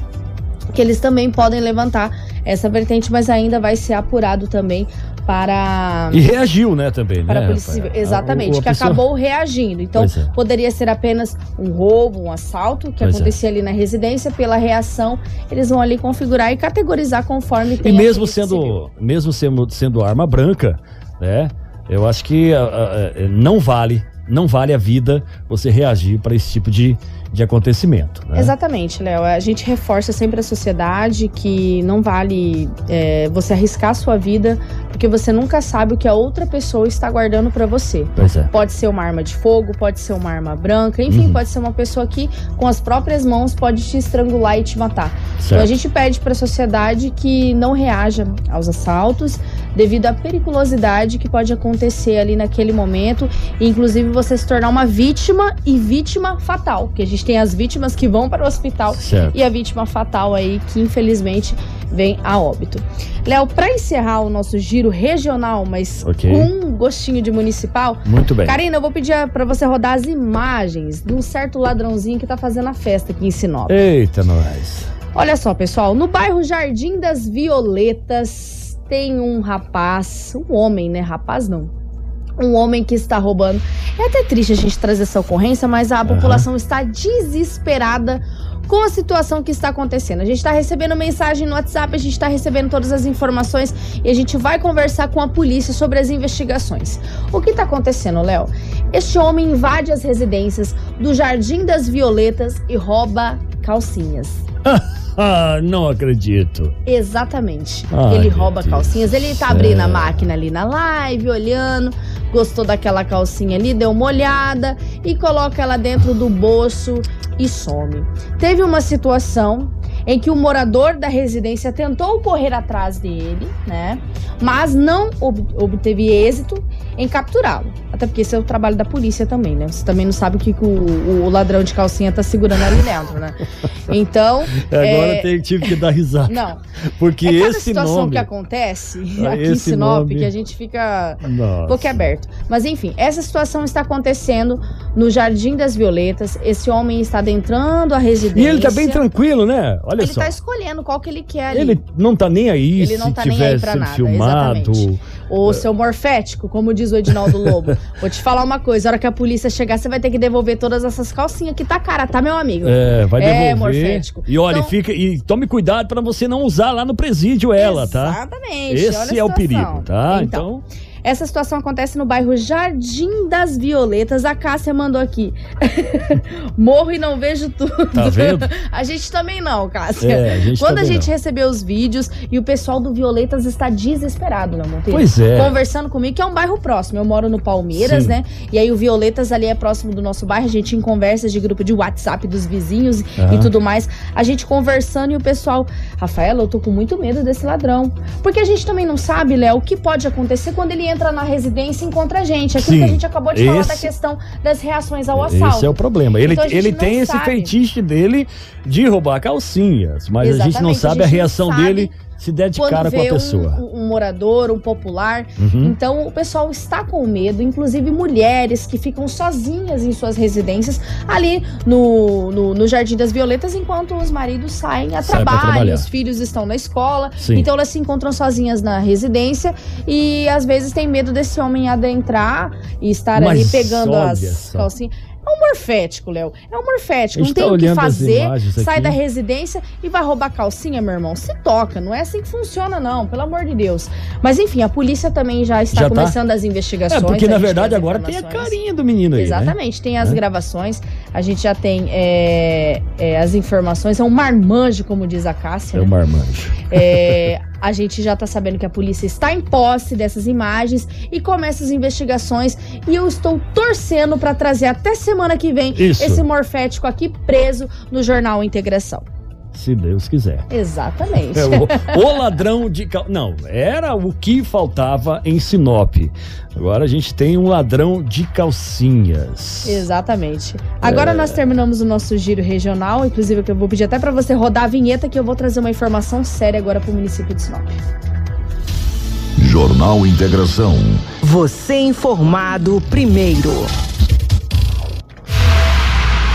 que eles também podem levantar essa vertente, mas ainda vai ser apurado também para. E reagiu, né, também, para né? A Polícia Civil. Exatamente, a, a que pessoa... acabou reagindo. Então, é. poderia ser apenas um roubo, um assalto que pois é. acontecia é. ali na residência. Pela reação, eles vão ali configurar e categorizar conforme tem E mesmo sendo, civil. mesmo sendo, sendo arma branca, né? Eu acho que uh, uh, não vale, não vale a vida você reagir para esse tipo de, de acontecimento. Né? Exatamente, Léo. A gente reforça sempre a sociedade que não vale é, você arriscar a sua vida, porque você nunca sabe o que a outra pessoa está guardando para você. É. Pode ser uma arma de fogo, pode ser uma arma branca, enfim, uhum. pode ser uma pessoa que com as próprias mãos pode te estrangular e te matar. Certo. Então a gente pede para a sociedade que não reaja aos assaltos devido à periculosidade que pode acontecer ali naquele momento, e inclusive você se tornar uma vítima e vítima fatal, que a gente tem as vítimas que vão para o hospital certo. e a vítima fatal aí que infelizmente vem a óbito. Léo, para encerrar o nosso giro regional, mas okay. com um gostinho de municipal. Muito bem. Karina, eu vou pedir para você rodar as imagens de um certo ladrãozinho que tá fazendo a festa aqui em Sinop. Eita, nós. Olha só, pessoal, no bairro Jardim das Violetas tem um rapaz, um homem, né? Rapaz não um homem que está roubando. É até triste a gente trazer essa ocorrência, mas a população está desesperada com a situação que está acontecendo. A gente está recebendo mensagem no WhatsApp, a gente está recebendo todas as informações e a gente vai conversar com a polícia sobre as investigações. O que está acontecendo, Léo? Este homem invade as residências do Jardim das Violetas e rouba calcinhas. Ah, não acredito. Exatamente. Ai, ele rouba calcinhas. Ele tá abrindo a máquina ali na live, olhando, gostou daquela calcinha ali, deu uma olhada e coloca ela dentro do bolso e some. Teve uma situação em que o morador da residência tentou correr atrás dele, né? Mas não ob obteve êxito em capturá-lo. Até porque esse é o trabalho da polícia também, né? Você também não sabe o que, que o, o, ladrão de calcinha tá segurando ali dentro, né? Então. Agora é... tive que dar risada. Não. Porque é esse situação nome... que acontece ah, aqui em Sinop nome... que a gente fica Nossa. aberto. Mas enfim, essa situação está acontecendo no Jardim das Violetas. Esse homem está adentrando a residência. E ele tá bem tranquilo, né? Olha ele só. Ele tá escolhendo qual que ele quer ali. Ele não tá nem aí ele não tá nem aí pra nada, filmado. Exatamente. O seu morfético, como diz o Edinaldo Lobo. Vou te falar uma coisa, a hora que a polícia chegar, você vai ter que devolver todas essas calcinhas que tá cara, tá, meu amigo? É, vai devolver. É, morfético. E olha, então... fica e tome cuidado para você não usar lá no presídio ela, tá? Exatamente. Esse é o perigo, tá? então... então... Essa situação acontece no bairro Jardim das Violetas. A Cássia mandou aqui. Morro e não vejo tudo. Tá vendo? A gente também não, Cássia. É, a gente Quando a gente não. recebeu os vídeos e o pessoal do Violetas está desesperado, né, Monteiro? Pois é. Conversando comigo, que é um bairro próximo. Eu moro no Palmeiras, Sim. né? E aí o Violetas ali é próximo do nosso bairro. A gente em conversas de grupo de WhatsApp dos vizinhos uhum. e tudo mais. A gente conversando e o pessoal, Rafaela, eu tô com muito medo desse ladrão. Porque a gente também não sabe, Léo, o que pode acontecer quando ele entra na residência e encontra a gente. Aquilo Sim, que a gente acabou de esse, falar da questão das reações ao assalto. Esse é o problema. Ele, então, ele tem esse fetiche dele de roubar calcinhas, mas Exatamente, a gente não sabe a, a reção sabe dele se der de cara com a pessoa. Um, um morador, um popular. Uhum. Então o pessoal está com medo, inclusive mulheres que ficam sozinhas em suas residências, ali no, no, no Jardim das Violetas, enquanto os maridos saem a Sai trabalho, os filhos estão na escola. Sim. Então elas se encontram sozinhas na residência e às vezes tem medo desse homem adentrar e estar Mas ali pegando as calcinhas. É um morfético, Léo. É um morfético. não tá tem o que fazer. Sai da residência e vai roubar calcinha, meu irmão. Se toca. Não é assim que funciona, não. Pelo amor de Deus. Mas enfim, a polícia também já está já tá? começando tá? as investigações. É, porque na verdade agora tem a carinha do menino aí. Né? Exatamente. Né? Tem as é. gravações. A gente já tem é, é, as informações. É um marmanjo, como diz a Cássia. É um né? marmanjo. É. A gente já tá sabendo que a polícia está em posse dessas imagens e começa as investigações. E eu estou torcendo para trazer até semana que vem Isso. esse morfético aqui preso no jornal Integração. Se Deus quiser. Exatamente. É, o, o, ladrão de. Cal... Não, era o que faltava em Sinop. Agora a gente tem um ladrão de calcinhas. Exatamente. Agora é... nós terminamos o nosso giro regional. Inclusive, eu vou pedir até para você rodar a vinheta, que eu vou trazer uma informação séria agora para o município de Sinop. Jornal Integração. Você informado primeiro.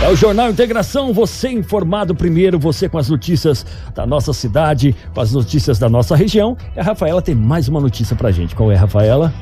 É o Jornal Integração, você informado primeiro, você com as notícias da nossa cidade, com as notícias da nossa região. E a Rafaela tem mais uma notícia pra gente. Qual é, Rafaela?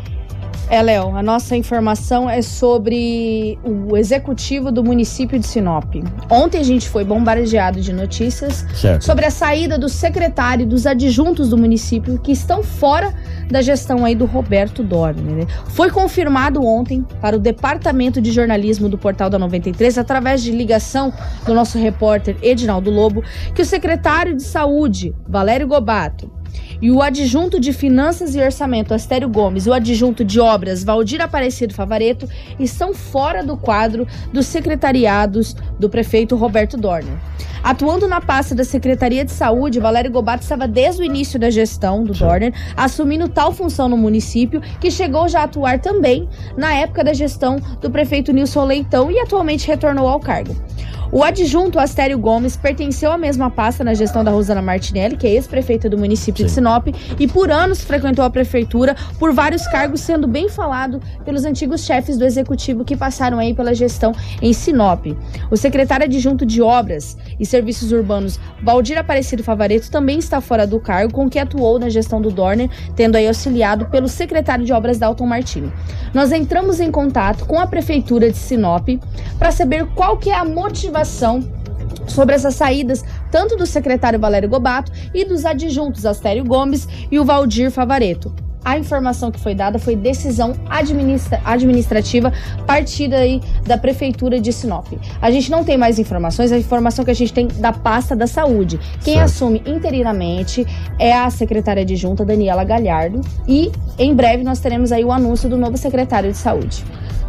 É, Léo, a nossa informação é sobre o executivo do município de Sinop. Ontem a gente foi bombardeado de notícias certo. sobre a saída do secretário e dos adjuntos do município que estão fora da gestão aí do Roberto Dorner. Né? Foi confirmado ontem para o departamento de jornalismo do Portal da 93, através de ligação do nosso repórter Edinaldo Lobo, que o secretário de saúde, Valério Gobato, e o adjunto de Finanças e Orçamento, Astério Gomes, e o adjunto de Obras, Valdir Aparecido Favareto, estão fora do quadro dos secretariados do prefeito Roberto Dorner. Atuando na pasta da Secretaria de Saúde, Valério Gobato estava desde o início da gestão do Dorner, assumindo tal função no município, que chegou já a atuar também na época da gestão do prefeito Nilson Leitão e atualmente retornou ao cargo. O adjunto Astério Gomes pertenceu à mesma pasta na gestão da Rosana Martinelli, que é ex-prefeita do município Sim. de Sinop, e por anos frequentou a prefeitura por vários cargos, sendo bem falado pelos antigos chefes do executivo que passaram aí pela gestão em Sinop. O secretário adjunto de Obras e Serviços Urbanos, Valdir Aparecido Favareto, também está fora do cargo, com que atuou na gestão do Dorner, tendo aí auxiliado pelo secretário de Obras Dalton Martini. Nós entramos em contato com a prefeitura de Sinop para saber qual que é a motivação sobre essas saídas, tanto do secretário Valério Gobato e dos adjuntos Astério Gomes e o Valdir Favareto. A informação que foi dada foi decisão administra administrativa partida aí da prefeitura de Sinop. A gente não tem mais informações, a informação que a gente tem da pasta da saúde. Quem certo. assume interinamente é a secretária de junta Daniela Galhardo e em breve nós teremos aí o anúncio do novo secretário de saúde.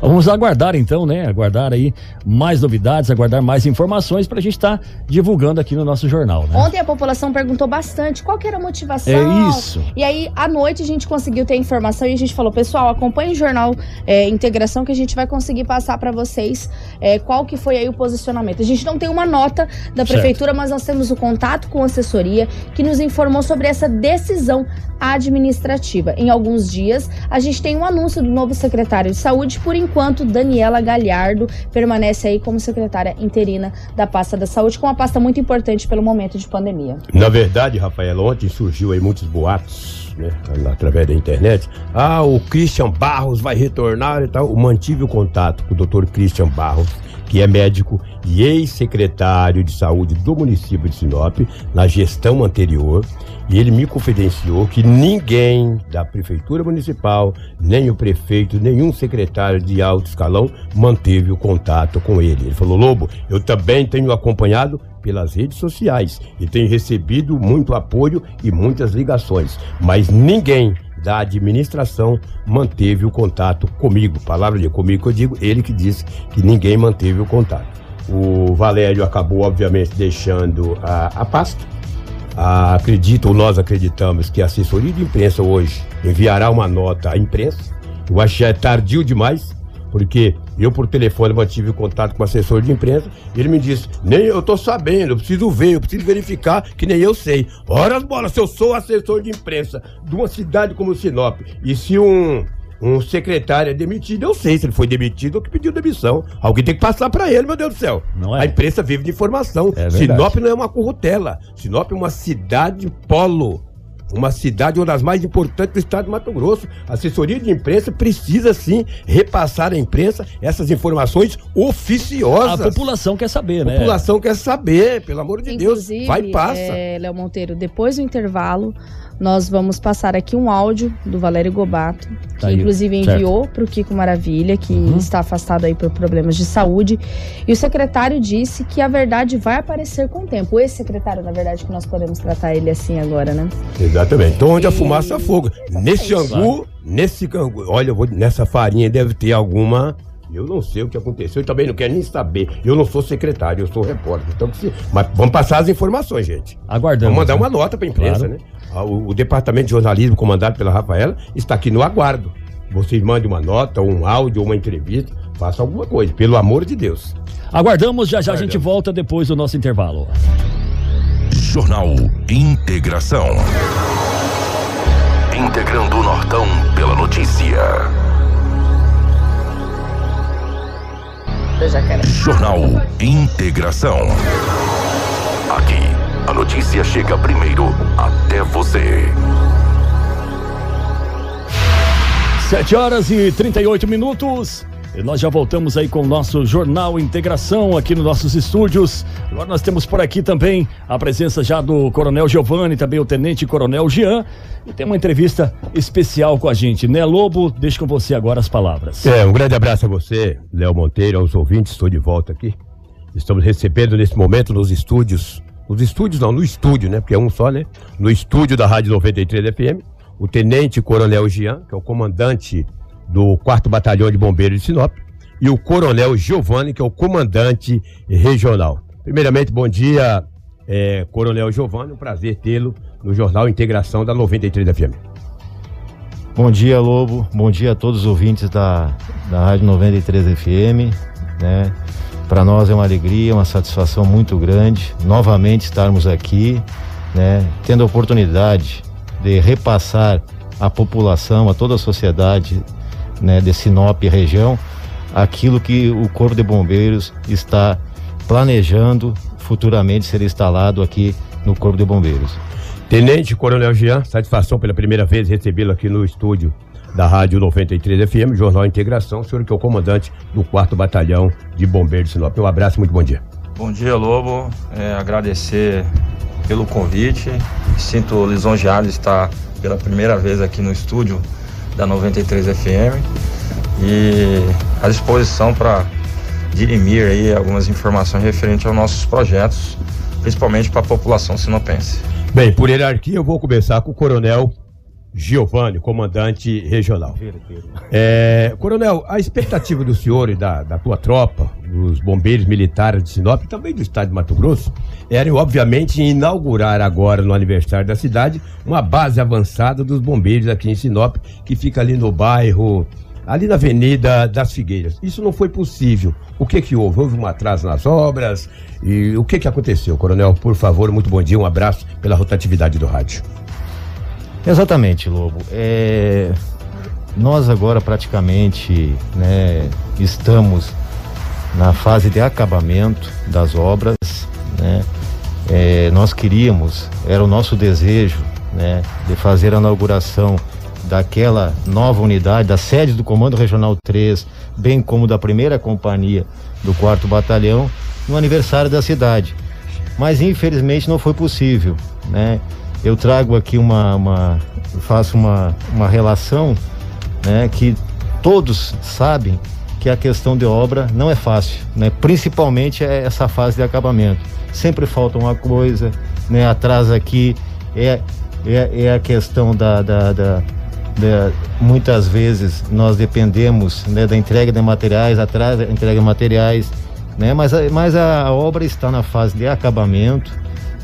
Vamos aguardar então, né? Aguardar aí mais novidades, aguardar mais informações para a gente estar tá divulgando aqui no nosso jornal. Né? Ontem a população perguntou bastante qual que era a motivação. É isso. E aí, à noite, a gente conseguiu ter informação e a gente falou, pessoal, acompanhe o jornal é, Integração que a gente vai conseguir passar para vocês é, qual que foi aí o posicionamento. A gente não tem uma nota da prefeitura, certo. mas nós temos o contato com a assessoria que nos informou sobre essa decisão administrativa. Em alguns dias, a gente tem um anúncio do novo secretário de saúde, por enquanto, Daniela Galhardo permanece aí como secretária interina da pasta da saúde, com uma pasta muito importante pelo momento de pandemia. Na verdade, Rafael, ontem surgiu aí muitos boatos, né, através da internet. Ah, o Christian Barros vai retornar e tal. Eu mantive o contato com o doutor Christian Barros, que é médico e ex-secretário de saúde do município de Sinop, na gestão anterior e ele me confidenciou que ninguém da prefeitura municipal, nem o prefeito, nenhum secretário de alto escalão manteve o contato com ele. Ele falou: Lobo, eu também tenho acompanhado pelas redes sociais e tenho recebido muito apoio e muitas ligações, mas ninguém da administração manteve o contato comigo. Palavra de comigo que eu digo, ele que disse que ninguém manteve o contato. O Valério acabou, obviamente, deixando a, a pasta ah, acredito, nós acreditamos, que a assessoria de imprensa hoje enviará uma nota à imprensa. Eu acho que é tardio demais, porque Eu, por telefone, mantive contato com o assessor de imprensa. Ele me disse: nem eu tô sabendo, eu preciso ver, eu preciso verificar, que nem eu sei. Ora as bolas, se eu sou assessor de imprensa de uma cidade como Sinop, e se um, um secretário é demitido, eu sei se ele foi demitido ou que pediu demissão. Alguém tem que passar para ele, meu Deus do céu. É? A imprensa vive de informação. É. Sinop não é uma currutela. Sinop é uma cidade polo. Uma cidade uma das mais importantes do estado de Mato Grosso. A assessoria de imprensa precisa sim repassar à imprensa essas informações A oficiosas. população quer saber, A né? população quer saber, pelo amor de Deus. Inclusive, Vai e passa. é, Léo Monteiro, depois do intervalo, nós vamos passar aqui um áudio do Valério Gobato, que Tá inclusive enviou para o Kiko Maravilha, que Uhum. está afastado aí por problemas de saúde. E o secretário disse que a verdade vai aparecer com o tempo. Esse secretário, na verdade, que nós podemos tratar ele assim agora, né? Exatamente. Então, onde a E- fumaça, fogo. Nesse Exatamente. angu, nesse cangu, olha, vou, nessa farinha deve ter alguma. Eu não sei o que aconteceu e também não quero nem saber. Eu não sou secretário, eu sou repórter. Então, se- mas vamos passar as informações, gente. Aguardamos. Vamos mandar né? uma nota para a imprensa, Claro. né? Ah, O, o departamento de jornalismo comandado pela Rafaela está aqui no aguardo. Vocês mandem uma nota, um áudio, uma entrevista, faça alguma coisa, pelo amor de Deus. Aguardamos, já já a gente Aguardamos. volta depois do nosso intervalo. Jornal Integração. Integrando o Nortão pela notícia. Do Jacaré. Jornal Integração. Aqui, a notícia chega primeiro até você. 7 horas e 38 minutos. E nós já voltamos aí com o nosso Jornal Integração aqui nos nossos estúdios. Agora nós temos por aqui também a presença já do Coronel Giovanni, também o Tenente Coronel Jean. E tem uma entrevista especial com a gente, né, Lobo? Deixa com você agora as palavras. É, um grande abraço a você, Léo Monteiro, aos ouvintes, estou de volta aqui. Estamos recebendo nesse momento nos estúdios, nos estúdios não, no estúdio, né, porque é um só, né? No estúdio da Rádio 93 FM, o Tenente Coronel Jean, que é o comandante do 4 Batalhão de Bombeiros de Sinop, e o Coronel Giovanni, que é o comandante regional. Primeiramente, bom dia, é, Coronel Giovanni, um prazer tê-lo no Jornal Integração da 93 FM. Bom dia, Lobo. Bom dia a todos os ouvintes da, da Rádio 93 FM. Né? Para nós é uma alegria, uma satisfação muito grande novamente estarmos aqui, né? tendo a oportunidade de repassar à população, a toda a sociedade né, de Sinop região, aquilo que o Corpo de Bombeiros está planejando futuramente ser instalado aqui no Corpo de Bombeiros. Tenente Coronel Jean, satisfação pela primeira vez recebê-lo aqui no estúdio da Rádio 93 FM, Jornal Integração, o senhor que é o comandante do 4 Batalhão de Bombeiros de Sinop. Um abraço, muito bom dia. Bom dia, Lobo. É, agradecer pelo convite. Sinto lisonjeado de estar pela primeira vez aqui no estúdio da 93 FM e à disposição para dirimir aí algumas informações referentes aos nossos projetos, principalmente para a população sinopense. Bem, por hierarquia, eu vou começar com o Coronel Giovanni, comandante regional. É, coronel, a expectativa do senhor e da, da tua tropa, dos bombeiros militares de Sinop e também do estado de Mato Grosso, era obviamente inaugurar agora no aniversário da cidade uma base avançada dos bombeiros aqui em Sinop, que fica ali no bairro, ali na Avenida das Figueiras. Isso não foi possível. O que que houve? Houve um atraso nas obras? E o que que aconteceu, coronel? Por favor, muito bom dia, um abraço pela rotatividade do rádio. Exatamente, Lobo. É, nós agora praticamente né, estamos na fase de acabamento das obras. Né? É, nós queríamos, era o nosso desejo, né, de fazer a inauguração daquela nova unidade, da sede do Comando Regional 3, bem como da primeira companhia do 4 Batalhão, no aniversário da cidade. Mas infelizmente não foi possível, né? Eu trago aqui uma, uma faço uma, uma relação, né, que todos sabem que a questão de obra não é fácil, né? Principalmente é essa fase de acabamento. Sempre falta uma coisa, né? Atrás aqui é, é, é a questão da, da, da, da- muitas vezes nós dependemos né, da entrega de materiais, atrás da entrega de materiais, né? Mas, mas a obra está na fase de acabamento,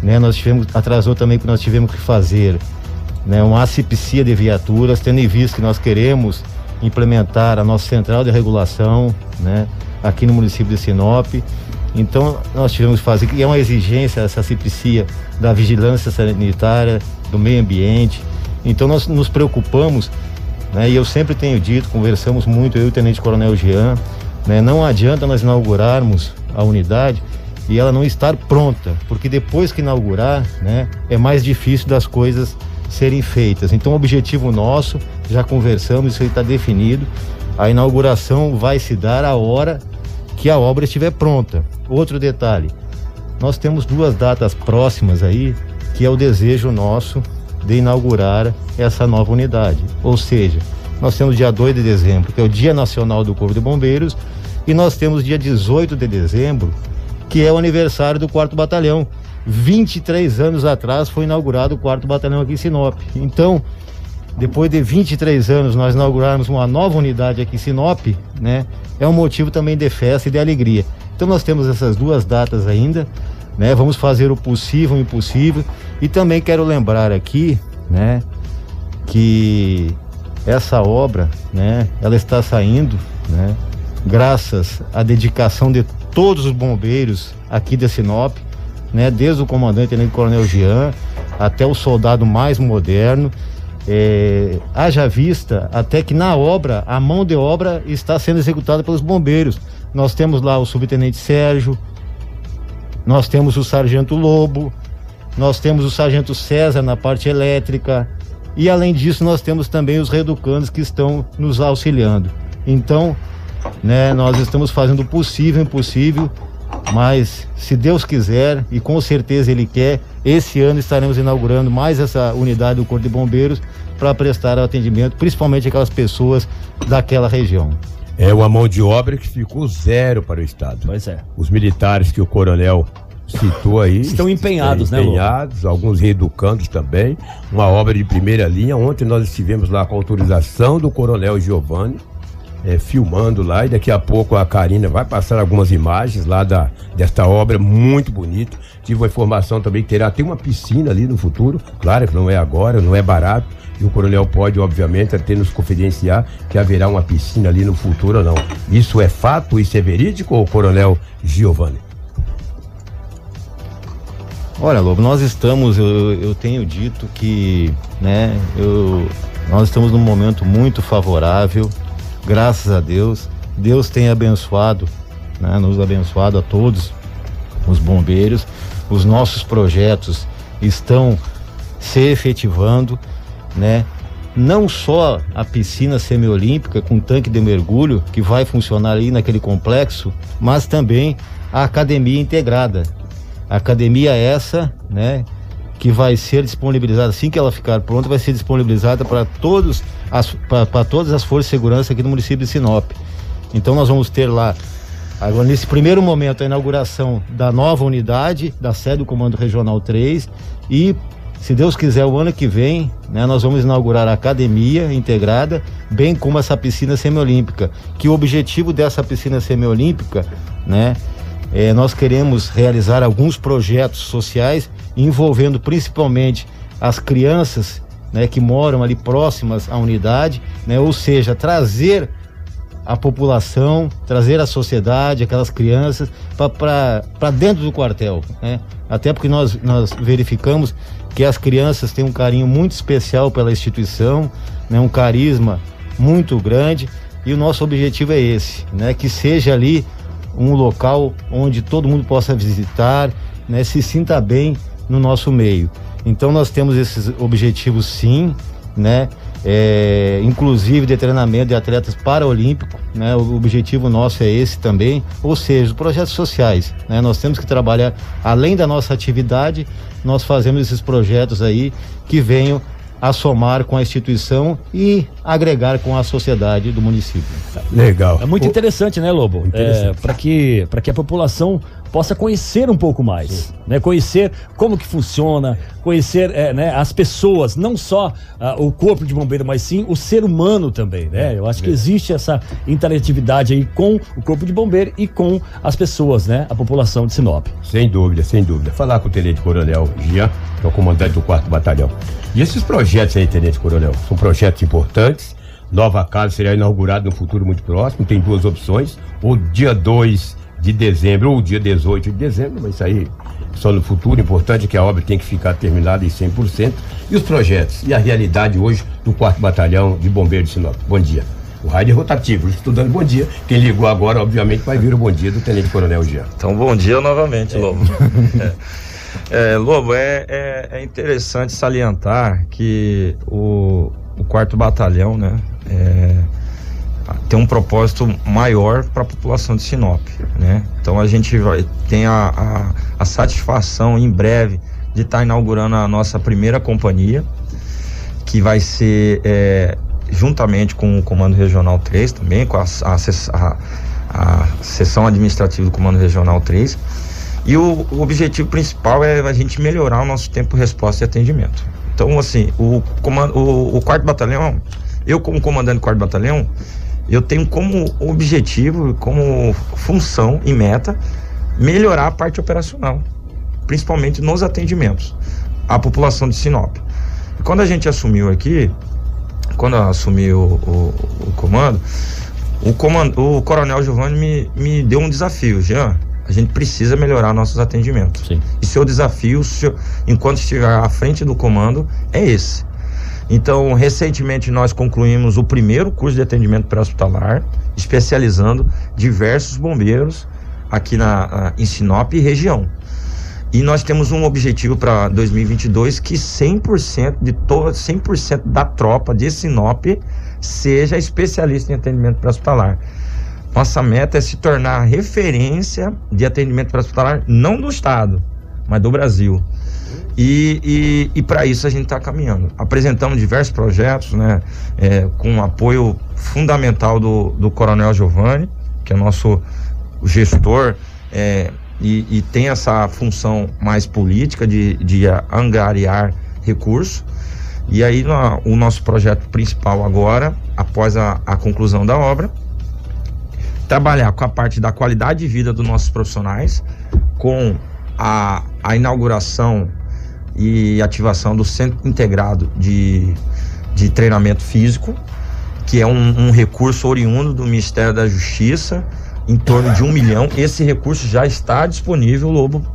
né? Nós tivemos, atrasou também que nós tivemos que fazer né, uma asepsia de viaturas, tendo em vista que nós queremos implementar a nossa central de regulação, né, aqui no município de Sinop. Então, nós tivemos que fazer, que é uma exigência essa cipricia da vigilância sanitária, do meio ambiente. Então, nós nos preocupamos, né, e eu sempre tenho dito, conversamos muito, eu e o Tenente Coronel Jean, né, não adianta nós inaugurarmos a unidade e ela não estar pronta, porque depois que inaugurar, né, é mais difícil das coisas serem feitas. Então, o objetivo nosso, já conversamos, isso está definido, a inauguração vai se dar a hora que a obra estiver pronta. Outro detalhe, nós temos duas datas próximas aí, que é o desejo nosso de inaugurar essa nova unidade. Ou seja, nós temos dia 2 de dezembro, que é o Dia Nacional do Corpo de Bombeiros, e nós temos dia 18 de dezembro, que é o aniversário do quarto batalhão. 23 anos atrás foi inaugurado o quarto batalhão aqui em Sinop. Então, depois de 23 anos nós inaugurarmos uma nova unidade aqui em Sinop, né? É um motivo também de festa e de alegria. Então nós temos essas duas datas ainda, né? Vamos fazer o possível e o impossível. E também quero lembrar aqui, né, que essa obra, né, ela está saindo, né, graças à dedicação de todos os bombeiros aqui de Sinop, né? Desde o comandante o Coronel Jean até o soldado mais moderno. É, haja vista até que na obra, a mão de obra está sendo executada pelos bombeiros. Nós temos lá o subtenente Sérgio, nós temos o sargento Lobo, nós temos o sargento César na parte elétrica e além disso nós temos também os reeducandos que estão nos auxiliando. Então, né, nós estamos fazendo o possível e impossível mas se Deus quiser e com certeza Ele quer, esse ano estaremos inaugurando mais essa unidade do Corpo de Bombeiros para prestar atendimento, principalmente aquelas pessoas daquela região. É uma mão de obra que ficou zero para o Estado. Pois é. Os militares que o coronel citou aí. Estão empenhados, estão né, Empenhados, alguns reeducandos também. Uma obra de primeira linha. Ontem nós estivemos lá com autorização do coronel Giovanni é, filmando lá e daqui a pouco a Karina vai passar algumas imagens lá da, desta obra muito bonita. Tive uma informação também que terá até uma piscina ali no futuro, claro que não é agora, não é barato. E o coronel pode, obviamente, até nos confidenciar que haverá uma piscina ali no futuro ou não. Isso é fato, isso é verídico, ou coronel Giovanni? Olha, Lobo, nós estamos, eu, eu tenho dito que, né, eu, nós estamos num momento muito favorável graças a Deus. Deus tem abençoado, né, nos abençoado a todos os bombeiros. Os nossos projetos estão se efetivando, né? Não só a piscina semiolímpica com tanque de mergulho que vai funcionar aí naquele complexo, mas também a academia integrada. A academia essa, né, que vai ser disponibilizada assim que ela ficar pronta, vai ser disponibilizada para todos para todas as forças de segurança aqui no município de Sinop. Então nós vamos ter lá agora nesse primeiro momento a inauguração da nova unidade da sede do Comando Regional 3 e se Deus quiser o ano que vem, né, nós vamos inaugurar a academia integrada, bem como essa piscina semiolímpica, que o objetivo dessa piscina semiolímpica, né, é, nós queremos realizar alguns projetos sociais envolvendo principalmente as crianças né, que moram ali próximas à unidade, né, ou seja, trazer a população, trazer a sociedade, aquelas crianças para dentro do quartel, né? Até porque nós, nós verificamos que as crianças têm um carinho muito especial pela instituição, né? Um carisma muito grande e o nosso objetivo é esse, né? Que seja ali um local onde todo mundo possa visitar, né? Se sinta bem no nosso meio. Então nós temos esses objetivos sim, né? É, inclusive de treinamento de atletas paraolímpicos, né? O objetivo nosso é esse também, ou seja, projetos sociais, né? Nós temos que trabalhar além da nossa atividade, nós fazemos esses projetos aí que venham a somar com a instituição e agregar com a sociedade do município. Legal. É muito interessante, né, Lobo? É, para que para que a população possa conhecer um pouco mais, né? Conhecer como que funciona, conhecer é, né, as pessoas, não só uh, o corpo de bombeiro, mas sim o ser humano também, né? Eu acho que existe essa interatividade aí com o corpo de bombeiro e com as pessoas, né? A população de Sinop. Sem dúvida, sem dúvida. Falar com o Tenente Coronel Gian, que é o comandante do quarto batalhão. E esses projetos aí, Tenente Coronel, são projetos importantes nova casa será inaugurada no futuro muito próximo. Tem duas opções: ou dia 2 de dezembro ou dia 18 de dezembro, mas isso aí só no futuro. O importante é que a obra tem que ficar terminada em 100%. E os projetos e a realidade hoje do 4 Batalhão de Bombeiros de Sinop. Bom dia. O rádio é rotativo, estou dando bom dia. Quem ligou agora, obviamente, vai vir o bom dia do Tenente Coronel Jean. Então, bom dia novamente, é. Lobo. é. É, Lobo, é, é, é, interessante salientar que o, o quarto batalhão, né, é, tem um propósito maior para a população de Sinop, né? Então a gente vai tem a, a, a satisfação em breve de estar tá inaugurando a nossa primeira companhia, que vai ser é, juntamente com o Comando Regional 3 também, com a, a, a, a seção administrativa do Comando Regional 3. E o, o, objetivo principal é a gente melhorar o nosso tempo de resposta e atendimento. Então, assim, o, comando, o, o quarto batalhão, eu como comandante do quarto batalhão, eu tenho como objetivo, como função e meta, melhorar a parte operacional, principalmente nos atendimentos à população de Sinop. Quando a gente assumiu aqui, quando eu assumi o, o, o comando, o, comando, o coronel Giovanni me, me deu um desafio, Jean. A gente precisa melhorar nossos atendimentos. Sim. E seu desafio, seu, enquanto estiver à frente do comando, é esse. Então, recentemente nós concluímos o primeiro curso de atendimento pré-hospitalar, especializando diversos bombeiros aqui na, em Sinop e região. E nós temos um objetivo para 2022 que 100% de toda 100% da tropa de Sinop seja especialista em atendimento pré-hospitalar. Nossa meta é se tornar referência de atendimento pré-hospitalar não do estado, mas do Brasil. E, e, e para isso a gente está caminhando. Apresentamos diversos projetos, né, é, com apoio fundamental do, do Coronel Giovanni, que é nosso gestor é, e, e tem essa função mais política de, de angariar recursos. E aí no, o nosso projeto principal agora, após a, a conclusão da obra, trabalhar com a parte da qualidade de vida dos nossos profissionais, com a, a inauguração e ativação do Centro Integrado de, de Treinamento Físico, que é um, um recurso oriundo do Ministério da Justiça, em torno de um milhão. Esse recurso já está disponível, Lobo.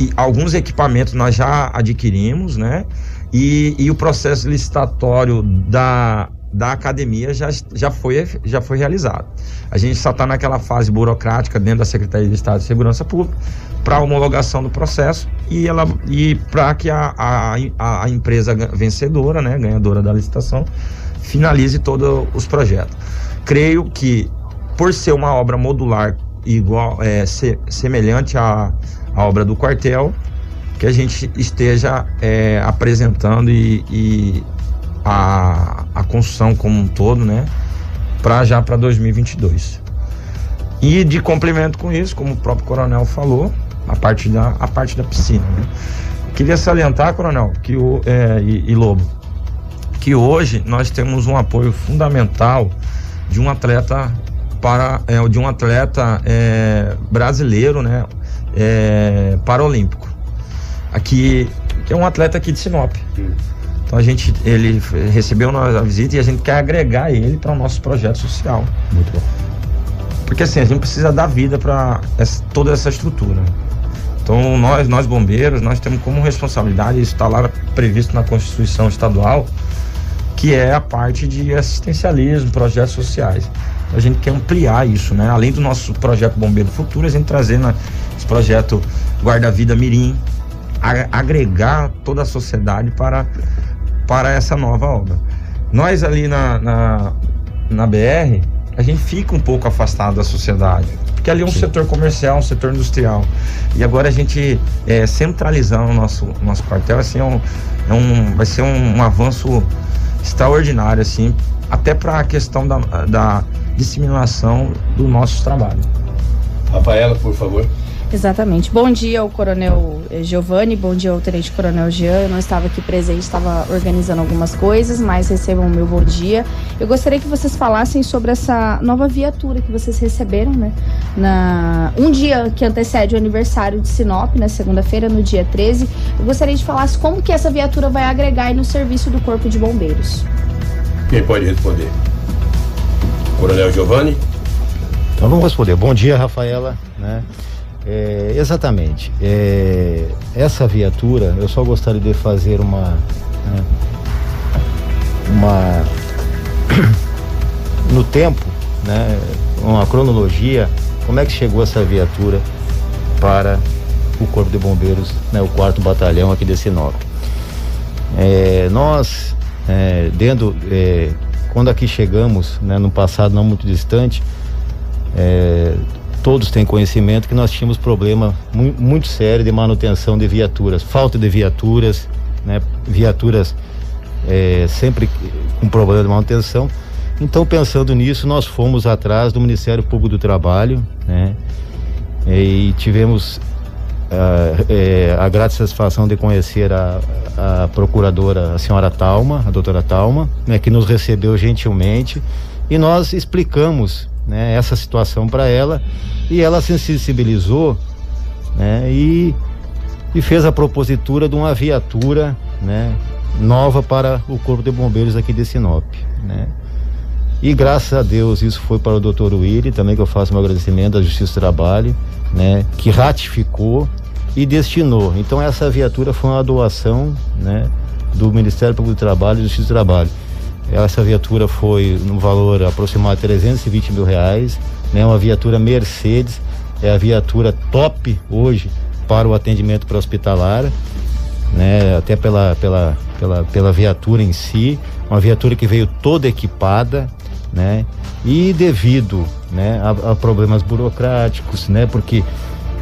E alguns equipamentos nós já adquirimos, né? E, e o processo licitatório da, da academia já, já, foi, já foi realizado. A gente só está naquela fase burocrática dentro da Secretaria de Estado de Segurança Pública para homologação do processo e, ela, e para que a, a, a empresa vencedora, né, ganhadora da licitação, finalize todos os projetos. Creio que por ser uma obra modular igual, é, se, semelhante à, à obra do quartel, que a gente esteja é, apresentando e, e, a, a construção como um todo, né, para já para 2022. E de complemento com isso, como o próprio coronel falou, a parte da, a parte da piscina. Né? Queria salientar, coronel, que o, é, e, e Lobo, que hoje nós temos um apoio fundamental de um atleta para é, de um atleta é, brasileiro, né, é, paralímpico, aqui que é um atleta aqui de Sinop. Então a gente ele recebeu a visita e a gente quer agregar ele para o nosso projeto social. Muito bom. Porque assim a gente precisa dar vida para toda essa estrutura. Então nós nós bombeiros nós temos como responsabilidade isso está lá previsto na Constituição Estadual que é a parte de assistencialismo, projetos sociais a gente quer ampliar isso, né? Além do nosso projeto Bombeiro Futuro, a gente trazer né, esse projeto Guarda-Vida Mirim, a, agregar toda a sociedade para, para essa nova obra. Nós ali na, na, na BR, a gente fica um pouco afastado da sociedade, porque ali é um Sim. setor comercial, um setor industrial. E agora a gente é, centralizando o nosso, nosso quartel, assim, é um, é um, vai ser um, um avanço extraordinário, assim, até para a questão da, da disseminação do nosso trabalho. Rafaela, por favor. Exatamente. Bom dia ao Coronel eh, Giovanni, bom dia ao Tenente Coronel Jean. Eu não estava aqui presente, estava organizando algumas coisas, mas recebam o meu bom dia. Eu gostaria que vocês falassem sobre essa nova viatura que vocês receberam, né? Na um dia que antecede o aniversário de Sinop, na segunda-feira, no dia 13. Eu gostaria de falar como que essa viatura vai agregar no serviço do Corpo de Bombeiros. Quem pode responder? Coronel Giovanni? Então vamos responder. Bom dia, Rafaela. Né? É, exatamente. É, essa viatura, eu só gostaria de fazer uma. Né, uma. no tempo, né, uma cronologia, como é que chegou essa viatura para o Corpo de Bombeiros, né, o quarto batalhão aqui de Sinop. É, nós, é, dentro, é, quando aqui chegamos, né, no passado não muito distante, é, todos têm conhecimento que nós tínhamos problema mu muito sério de manutenção de viaturas, falta de viaturas, né, viaturas é, sempre com problema de manutenção. Então, pensando nisso, nós fomos atrás do Ministério Público do Trabalho, né, e tivemos uh, é, a grata satisfação de conhecer a, a, procuradora, a senhora Talma, a doutora Talma, né, que nos recebeu gentilmente e nós explicamos né, essa situação para ela e ela se sensibilizou né, e, e fez a propositura de uma viatura né, nova para o Corpo de Bombeiros aqui de Sinop. Né. E graças a Deus isso foi para o doutor Willi, também que eu faço um agradecimento à Justiça do Trabalho, né, que ratificou e destinou. Então essa viatura foi uma doação, né, do Ministério Público do Trabalho e Justiça do Trabalho. Essa viatura foi no valor aproximado de 320 mil reais, né, uma viatura Mercedes, é a viatura top hoje para o atendimento para hospitalar, né, até pela, pela, pela, pela viatura em si, uma viatura que veio toda equipada, né? E devido, né, a, a problemas burocráticos, né? Porque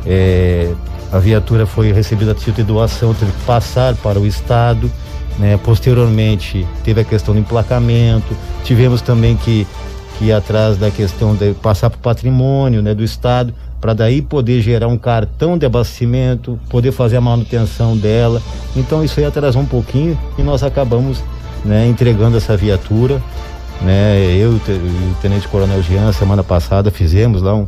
é, a viatura foi recebida a título de doação, teve que passar para o Estado, né? Posteriormente teve a questão do emplacamento, tivemos também que, que ir atrás da questão de passar para o patrimônio, né, do Estado, para daí poder gerar um cartão de abastecimento, poder fazer a manutenção dela. Então isso aí atrasou um pouquinho e nós acabamos né, entregando essa viatura né? Eu e o Tenente Coronel Jean, semana passada, fizemos lá um,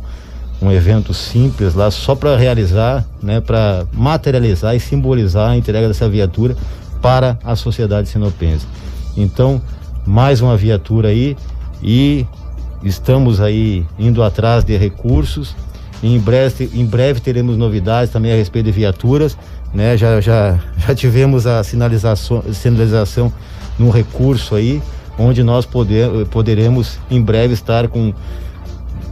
um evento simples lá, só para realizar, né? Para materializar e simbolizar a entrega dessa viatura para a sociedade sinopense. Então, mais uma viatura aí e estamos aí indo atrás de recursos. Em breve, em breve teremos novidades também a respeito de viaturas, né? Já, já, já tivemos a sinalização, sinalização num recurso aí onde nós poder, poderemos em breve estar com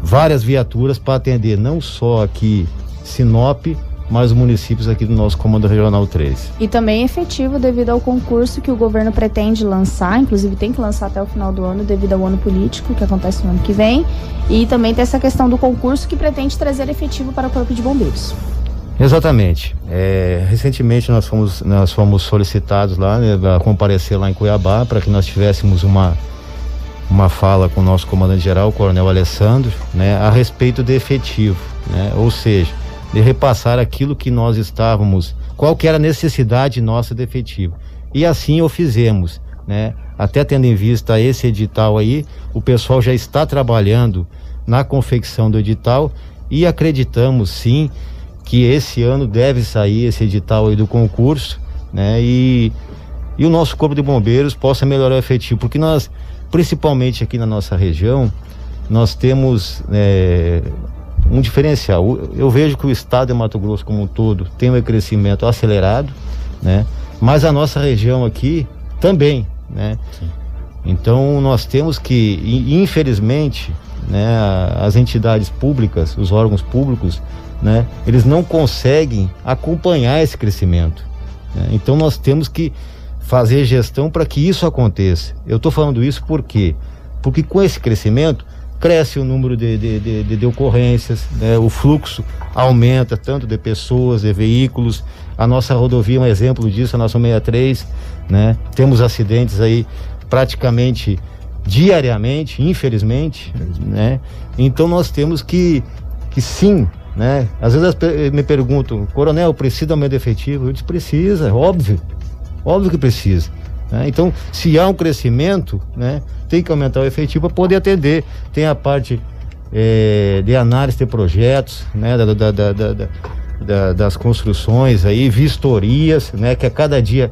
várias viaturas para atender não só aqui Sinop, mas os municípios aqui do nosso Comando Regional 3. E também efetivo devido ao concurso que o governo pretende lançar, inclusive tem que lançar até o final do ano devido ao ano político que acontece no ano que vem, e também tem essa questão do concurso que pretende trazer efetivo para o Corpo de Bombeiros. Exatamente. É, recentemente nós fomos, nós fomos solicitados lá né, a comparecer lá em Cuiabá para que nós tivéssemos uma uma fala com o nosso comandante-geral, o Coronel Alessandro, né, a respeito de efetivo, né, ou seja, de repassar aquilo que nós estávamos, qual que era a necessidade nossa de efetivo. E assim o fizemos, né, até tendo em vista esse edital aí, o pessoal já está trabalhando na confecção do edital e acreditamos sim que esse ano deve sair esse edital aí do concurso, né? E, e o nosso corpo de bombeiros possa melhorar o efetivo, porque nós, principalmente aqui na nossa região, nós temos é, um diferencial. Eu vejo que o estado de Mato Grosso como um todo tem um crescimento acelerado, né? Mas a nossa região aqui também, né? Então nós temos que, infelizmente, né, as entidades públicas, os órgãos públicos, né? Eles não conseguem acompanhar esse crescimento. Né? Então nós temos que fazer gestão para que isso aconteça. Eu estou falando isso por quê? Porque com esse crescimento cresce o número de, de, de, de ocorrências, né? o fluxo aumenta tanto de pessoas, de veículos. A nossa rodovia é um exemplo disso, a nossa 63, né? Temos acidentes aí praticamente diariamente, infelizmente, né? Então nós temos que, que sim né? Às vezes me perguntam, coronel, precisa aumento efetivo? Eu disse, precisa, é óbvio, óbvio que precisa. Né? Então, se há um crescimento, né, tem que aumentar o efetivo para poder atender. Tem a parte é, de análise de projetos, né, da, da, da, da, das construções aí, vistorias, né, que a cada dia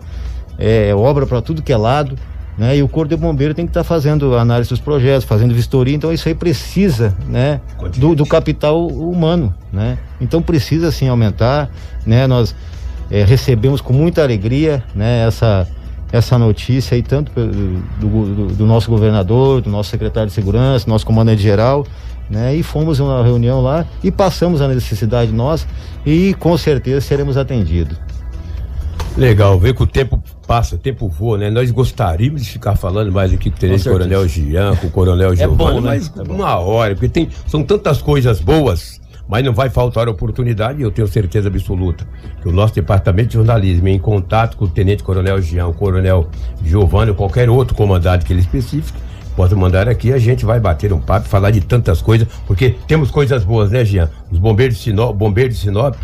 é obra para tudo que é lado. né? E o Corpo de Bombeiro tem que estar tá fazendo análise dos projetos, fazendo vistoria, então isso aí precisa, né? Do, do, capital humano, né? Então precisa sim aumentar, né? Nós é, recebemos com muita alegria, né? Essa essa notícia aí tanto do, do, do nosso governador, do nosso secretário de segurança, nosso comandante geral, né? E fomos uma reunião lá e passamos a necessidade nós e com certeza seremos atendidos. Legal, ver que o tempo passa, o tempo voa, né? Nós gostaríamos de ficar falando mais aqui com o Tenente Coronel Jean, com o Coronel é Giovanni, né? mas é uma hora, porque tem, são tantas coisas boas, mas não vai faltar oportunidade, eu tenho certeza absoluta que o nosso departamento de jornalismo, em contato com o Tenente Coronel Jean, o Coronel Giovanni, ou qualquer outro comandante que ele especifique, pode mandar aqui, a gente vai bater um papo, falar de tantas coisas, porque temos coisas boas, né, Jean? Os bombeiros de Sinop, bombeiros de Sinop,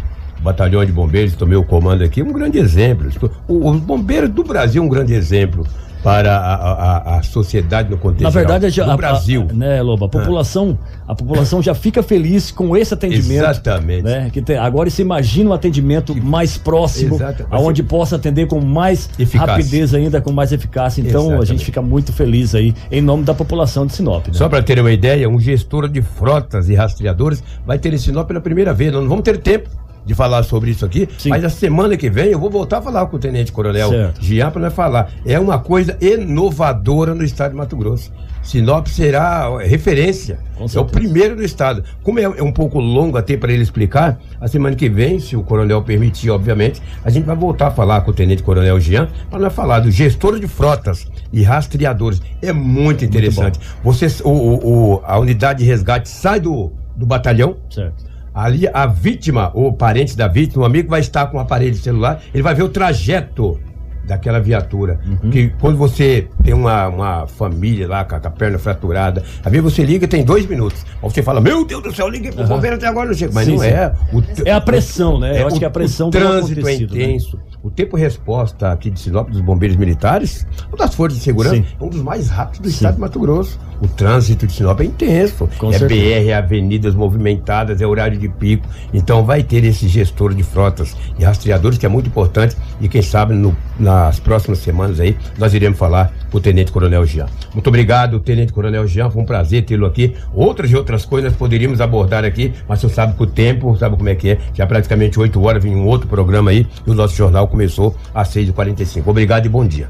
batalhão de bombeiros, tomei o comando aqui, um grande exemplo. Os bombeiros do Brasil, um grande exemplo para a, a, a, sociedade no contexto Na verdade, geral, do Brasil. né, Lobo? A população, ah. a população já fica feliz com esse atendimento. Exatamente. Né, que tem, agora se imagina um atendimento mais próximo, aonde possa atender com mais eficaz. rapidez ainda, com mais eficácia. Então Exatamente. a gente fica muito feliz aí, em nome da população de Sinop. Né? Só para ter uma ideia, um gestor de frotas e rastreadores vai ter em Sinop pela primeira vez. Nós não vamos ter tempo de falar sobre isso aqui, Sim. mas a semana que vem eu vou voltar a falar com o Tenente Coronel Gian para falar. É uma coisa inovadora no estado de Mato Grosso. Sinop será referência. É o primeiro do estado. Como é, é um pouco longo até para ele explicar, a semana que vem, se o coronel permitir, obviamente, a gente vai voltar a falar com o Tenente Coronel Jean para nós falar do gestor de frotas e rastreadores. É muito interessante. Muito Você, o, o, a unidade de resgate sai do, do batalhão. Certo Ali a vítima, ou parente da vítima, o amigo vai estar com o aparelho celular, ele vai ver o trajeto daquela viatura. Uhum. Que quando você tem uma, uma família lá com a, com a perna fraturada, às vezes você liga e tem dois minutos. Aí você fala, meu Deus do céu, liguei pro uhum. bombeiro até agora não chega. Mas sim, não sim. é. O, é a pressão, né? É, Eu acho o, que a pressão o trânsito é né? intenso. Né? O tempo resposta aqui de Sinop dos bombeiros militares, das forças de segurança, sim. é um dos mais rápidos do estado de Mato Grosso. O trânsito de Sinop é intenso. Com é certeza. BR, é avenidas movimentadas, é horário de pico. Então vai ter esse gestor de frotas e rastreadores, que é muito importante. E quem sabe no, nas próximas semanas aí nós iremos falar com o Tenente Coronel Jean. Muito obrigado, Tenente Coronel Jean. Foi um prazer tê-lo aqui. Outras e outras coisas poderíamos abordar aqui, mas você sabe que o tempo, sabe como é que é. Já praticamente 8 horas vem um outro programa aí e o nosso jornal começou às 6h45. Obrigado e bom dia.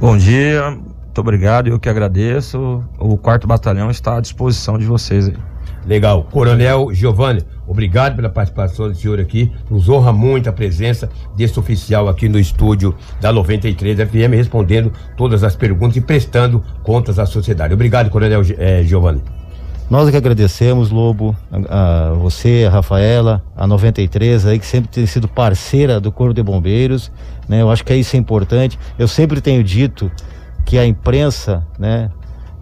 Bom dia. Muito obrigado, eu que agradeço. O quarto batalhão está à disposição de vocês aí. Legal. Coronel Giovanni, obrigado pela participação do senhor aqui. Nos honra muito a presença desse oficial aqui no estúdio da 93 FM, respondendo todas as perguntas e prestando contas à sociedade. Obrigado, Coronel eh, Giovanni. Nós é que agradecemos, Lobo, a, a, você, a Rafaela, a 93 aí, que sempre tem sido parceira do Corpo de Bombeiros, né? Eu acho que isso é importante. Eu sempre tenho dito que a imprensa, né,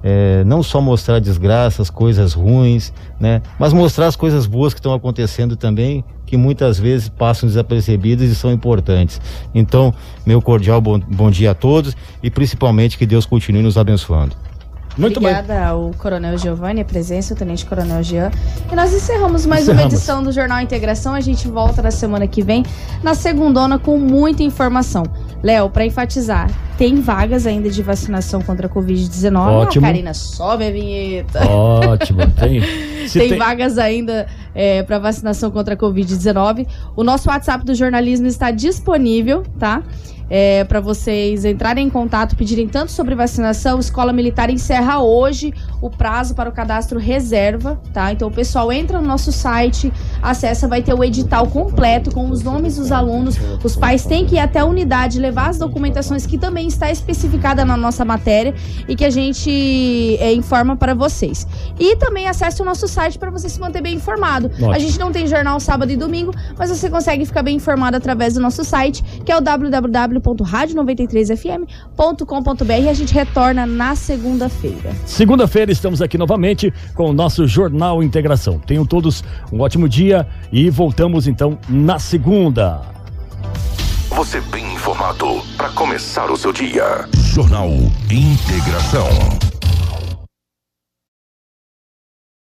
é, não só mostrar desgraças, coisas ruins, né, mas mostrar as coisas boas que estão acontecendo também, que muitas vezes passam desapercebidas e são importantes. Então, meu cordial bom, bom dia a todos e principalmente que Deus continue nos abençoando. Muito Obrigada bem. ao Coronel Giovanni, a presença, o Tenente Coronel Jean. E nós encerramos mais encerramos. uma edição do Jornal Integração. A gente volta na semana que vem, na segundona, com muita informação. Léo, para enfatizar, tem vagas ainda de vacinação contra a Covid-19. Ótimo. Karina, sobe a vinheta. Ótimo, tem. tem, tem, vagas ainda é, para vacinação contra a Covid-19. O nosso WhatsApp do jornalismo está disponível, tá? É, para vocês entrarem em contato, pedirem tanto sobre vacinação. Escola Militar encerra hoje o prazo para o cadastro reserva, tá? Então o pessoal entra no nosso site, acessa, vai ter o edital completo com os nomes dos alunos. Os pais têm que ir até a unidade levar as documentações que também está especificada na nossa matéria e que a gente é, informa para vocês. E também acesse o nosso site para você se manter bem informado. A gente não tem jornal sábado e domingo, mas você consegue ficar bem informado através do nosso site, que é o www www.radio93fm.com.br e a gente retorna na segunda-feira. Segunda-feira estamos aqui novamente com o nosso Jornal Integração. Tenham todos um ótimo dia e voltamos então na segunda. Você bem informado para começar o seu dia. Jornal Integração.